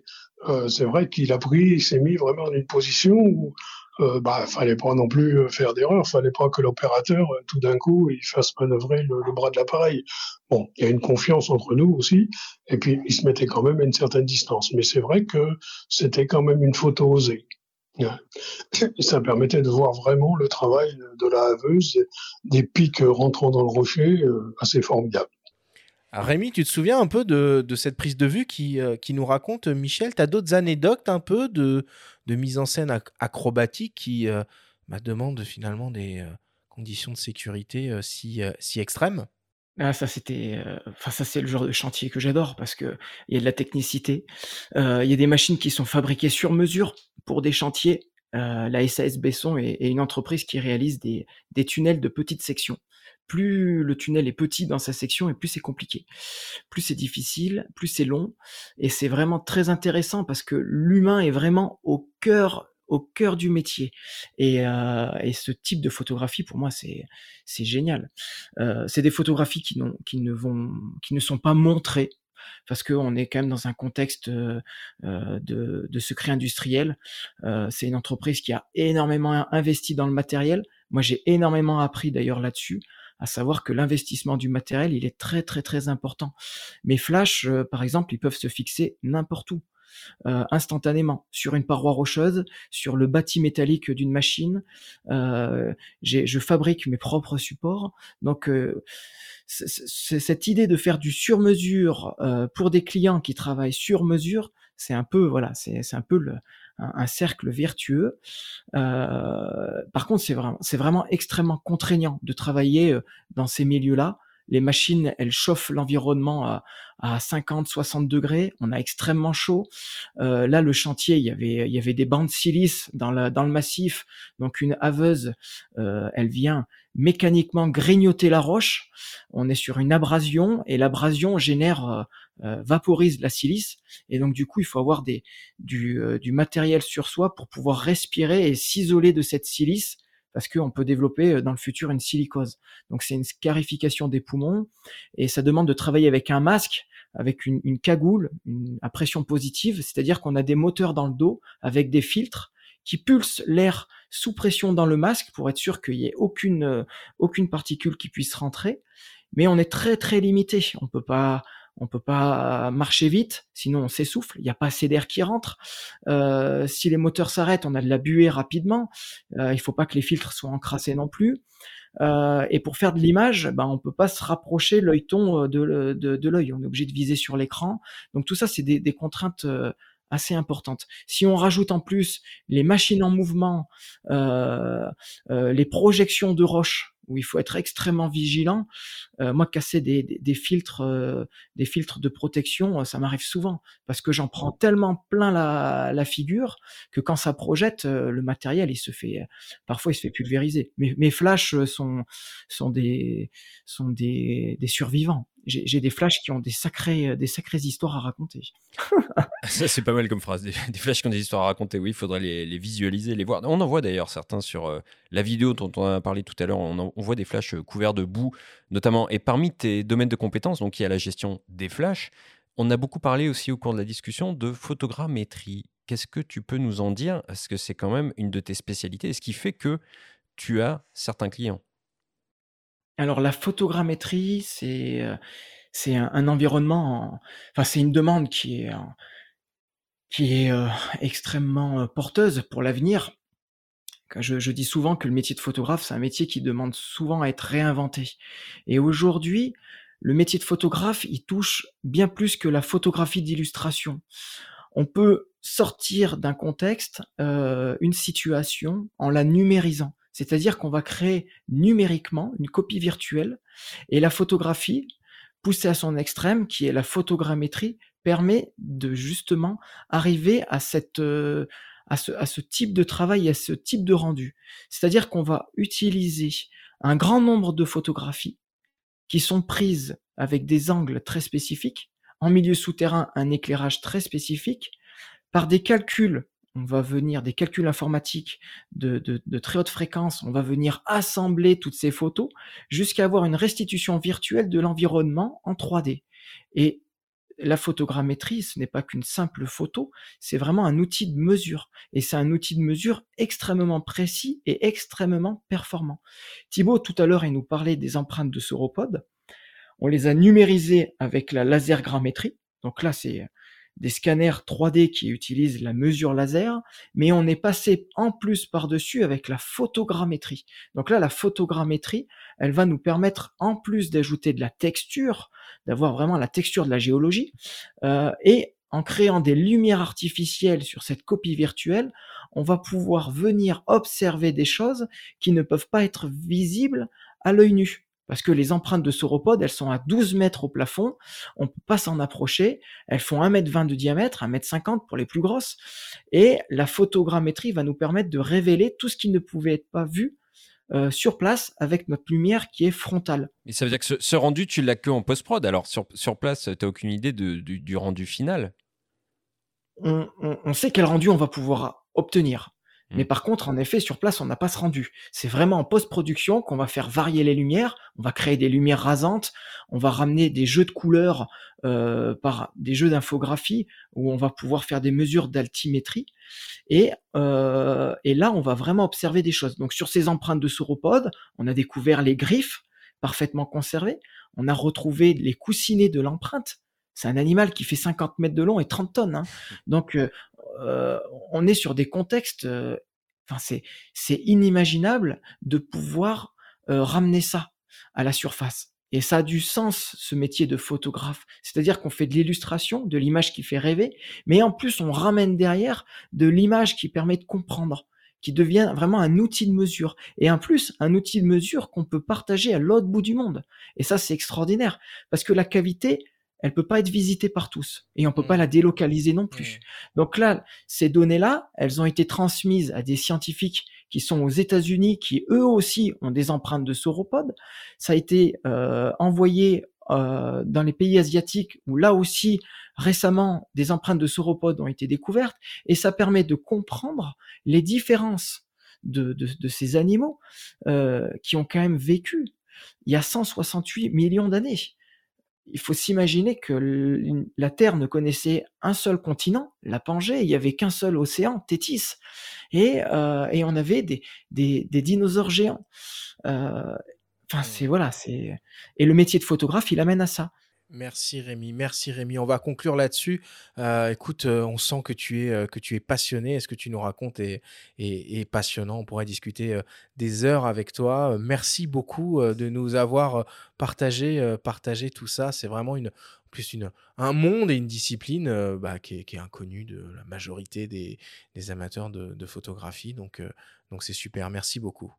c'est vrai qu'il a pris, il s'est mis vraiment dans une position où euh, bah, fallait pas non plus euh, faire d'erreur, fallait pas que l'opérateur, euh, tout d'un coup, il fasse manœuvrer le, bras de l'appareil. Bon, il y a une confiance entre nous aussi, et puis il se mettait quand même à une certaine distance. Mais c'est vrai que c'était quand même une photo osée. Ça permettait de voir vraiment le travail de la haveuse, des pics rentrant dans le rocher, assez formidable. Rémi, tu te souviens un peu de, cette prise de vue qui, qui nous raconte Michel Tu as d'autres anecdotes un peu de, de mise en scène acrobatique qui euh, bah, demande finalement des euh, conditions de sécurité euh, si, si extrêmes? Ah, ça c'était, enfin ça c'est le genre de chantier que j'adore parce que il y a de la technicité, il y a des machines qui sont fabriquées sur mesure pour des chantiers. la SAS Besson est, une entreprise qui réalise des, des tunnels de petites sections plus le tunnel est petit dans sa section et plus c'est compliqué. Plus c'est difficile, plus c'est long. Et c'est vraiment très intéressant parce que l'humain est vraiment au cœur au cœur du métier. Et, euh, ce type de photographie, pour moi, c'est génial. Euh, c'est des photographies qui, qui ne vont, qui ne sont pas montrées parce qu'on est quand même dans un contexte euh, de, de, secret industriel. Euh, c'est une entreprise qui a énormément investi dans le matériel. Moi, j'ai énormément appris d'ailleurs là-dessus à savoir que l'investissement du matériel, il est très très très important. Mes flashs, euh, par exemple, ils peuvent se fixer n'importe où. Euh, instantanément sur une paroi rocheuse, sur le bâti métallique d'une machine. Euh, je fabrique mes propres supports. Donc, euh, cette idée de faire du sur-mesure euh, pour des clients qui travaillent sur mesure, c'est un peu voilà, c'est un peu le, un, cercle vertueux. Euh, par contre, c'est vraiment, c'est vraiment extrêmement contraignant de travailler euh, dans ces milieux-là. Les machines, elles chauffent l'environnement à, à 50, 60 degrés. On a extrêmement chaud. Euh, là, le chantier, il y avait, il y avait des bandes de silice dans, la, dans le massif. Donc, une haveuse, euh, elle vient mécaniquement grignoter la roche. On est sur une abrasion et l'abrasion génère euh, euh, vaporise la silice et donc du coup il faut avoir des, du, euh, du matériel sur soi pour pouvoir respirer et s'isoler de cette silice parce qu'on peut développer euh, dans le futur une silicose. Donc c'est une scarification des poumons et ça demande de travailler avec un masque, avec une, une cagoule, une, à pression positive, c'est-à-dire qu'on a des moteurs dans le dos avec des filtres qui pulsent l'air sous pression dans le masque pour être sûr qu'il n'y ait aucune, aucune particule qui puisse rentrer. Mais on est très très limité. On peut pas, peut pas marcher vite, sinon on s'essouffle, il n'y a pas assez d'air qui rentre. Euh, si les moteurs s'arrêtent, on a de la buée rapidement. Euh, il faut pas que les filtres soient encrassés non plus. Euh, et pour faire de l'image, ben, on peut pas se rapprocher l'œilleton de, l'œil. On est obligé de viser sur l'écran. Donc tout ça, c'est des contraintes assez importantes. Si on rajoute en plus les machines en mouvement, euh, euh, les projections de roches, où il faut être extrêmement vigilant. Euh, moi, casser des, des, filtres, euh, des filtres de protection, euh, ça m'arrive souvent parce que j'en prends tellement plein la, la, figure que quand ça projette, le matériel, il se fait, parfois, il se fait pulvériser. Mes, mes flashs sont sont des sont des, des survivants j'ai des flashs qui ont des sacrées, des sacrées histoires à raconter. Ça, c'est pas mal comme phrase. Des, flashs qui ont des histoires à raconter. Oui, il faudrait les, visualiser, les voir. On en voit d'ailleurs certains sur euh, la vidéo dont on a parlé tout à l'heure. On, on, voit des flashs euh, couverts de boue, notamment. Et parmi tes domaines de compétences, donc il y a la gestion des flashs. On a beaucoup parlé aussi au cours de la discussion de photogrammétrie. Qu'est-ce que tu peux nous en dire? Est-ce que c'est quand même une de tes spécialités et ce qui fait que tu as certains clients alors la photogrammétrie, c'est euh, un, environnement, enfin c'est une demande qui est qui est euh, extrêmement euh, porteuse pour l'avenir. Je, je, dis souvent que le métier de photographe, c'est un métier qui demande souvent à être réinventé. Et aujourd'hui, le métier de photographe, il touche bien plus que la photographie d'illustration. On peut sortir d'un contexte une situation en la numérisant. C'est-à-dire qu'on va créer numériquement une copie virtuelle et la photographie, poussée à son extrême, qui est la photogrammétrie, permet de justement arriver à cette euh, à ce, à ce type de travail, à ce type de rendu. C'est-à-dire qu'on va utiliser un grand nombre de photographies qui sont prises avec des angles très spécifiques, en milieu souterrain un éclairage très spécifique, par des calculs on va venir des calculs informatiques de, très haute fréquence, on va venir assembler toutes ces photos jusqu'à avoir une restitution virtuelle de l'environnement en 3D. Et la photogrammétrie, ce n'est pas qu'une simple photo, c'est vraiment un outil de mesure. Et c'est un outil de mesure extrêmement précis et extrêmement performant. Thibaut, tout à l'heure, il nous parlait des empreintes de sauropodes. On les a numérisées avec la lasergrammétrie. Donc là, c'est des scanners 3D qui utilisent la mesure laser, mais on est passé en plus par-dessus avec la photogrammétrie. Donc là, la photogrammétrie, elle va nous permettre, en plus d'ajouter de la texture, d'avoir vraiment la texture de la géologie, euh, et en créant des lumières artificielles sur cette copie virtuelle, on va pouvoir venir observer des choses qui ne peuvent pas être visibles à l'œil nu parce que les empreintes de sauropodes, elles sont à 12 mètres au plafond, on peut pas s'en approcher, elles font 1 mètre 20 de diamètre, 1 mètre 50 pour les plus grosses, et la photogrammétrie va nous permettre de révéler tout ce qui ne pouvait être pas vu euh, sur place avec notre lumière qui est frontale. Et ça veut dire que ce, rendu, tu l'as que en post-prod. Alors sur, sur place, tu n'as aucune idée du, rendu final on, sait quel rendu on va pouvoir obtenir. Mais mmh. par contre, en effet, sur place, on n'a pas ce rendu. C'est vraiment en post-production qu'on va faire varier les lumières, on va créer des lumières rasantes, on va ramener des jeux de couleurs euh, par des jeux d'infographie où on va pouvoir faire des mesures d'altimétrie. Et, euh, et là, on va vraiment observer des choses. Donc sur ces empreintes de sauropodes, on a découvert les griffes parfaitement conservées, on a retrouvé les coussinets de l'empreinte. C'est un animal qui fait 50 mètres de long et 30 tonnes. Hein. Donc, euh, euh, on est sur des contextes, euh, enfin c'est inimaginable de pouvoir euh, ramener ça à la surface. Et ça a du sens, ce métier de photographe. C'est-à-dire qu'on fait de l'illustration, de l'image qui fait rêver, mais en plus on ramène derrière de l'image qui permet de comprendre, qui devient vraiment un outil de mesure. Et en plus, un outil de mesure qu'on peut partager à l'autre bout du monde. Et ça, c'est extraordinaire. Parce que la cavité, elle peut pas être visitée par tous et on peut pas mmh. la délocaliser non plus. Mmh. Donc là, ces données-là, elles ont été transmises à des scientifiques qui sont aux États-Unis, qui eux aussi ont des empreintes de sauropodes. Ça a été euh, envoyé euh, dans les pays asiatiques où là aussi récemment des empreintes de sauropodes ont été découvertes et ça permet de comprendre les différences de, de, ces animaux euh, qui ont quand même vécu il y a 168 millions d'années il faut s'imaginer que la Terre ne connaissait un seul continent, la Pangée, il y avait qu'un seul océan, Tétis, et, euh, et on avait des, des, des dinosaures géants. Euh, enfin, c'est voilà, c'est et le métier de photographe, il amène à ça. Merci Rémi, merci Rémi. On va conclure là-dessus. Euh, écoute, euh, on sent que tu es, euh, que tu es passionné. ce que tu nous racontes est, passionnant? On pourrait discuter des heures avec toi. Merci beaucoup de nous avoir partagé, tout ça. C'est vraiment un monde et une discipline bah, qui, est, inconnue de la majorité des, amateurs de, photographie. Donc c'est super. Merci beaucoup.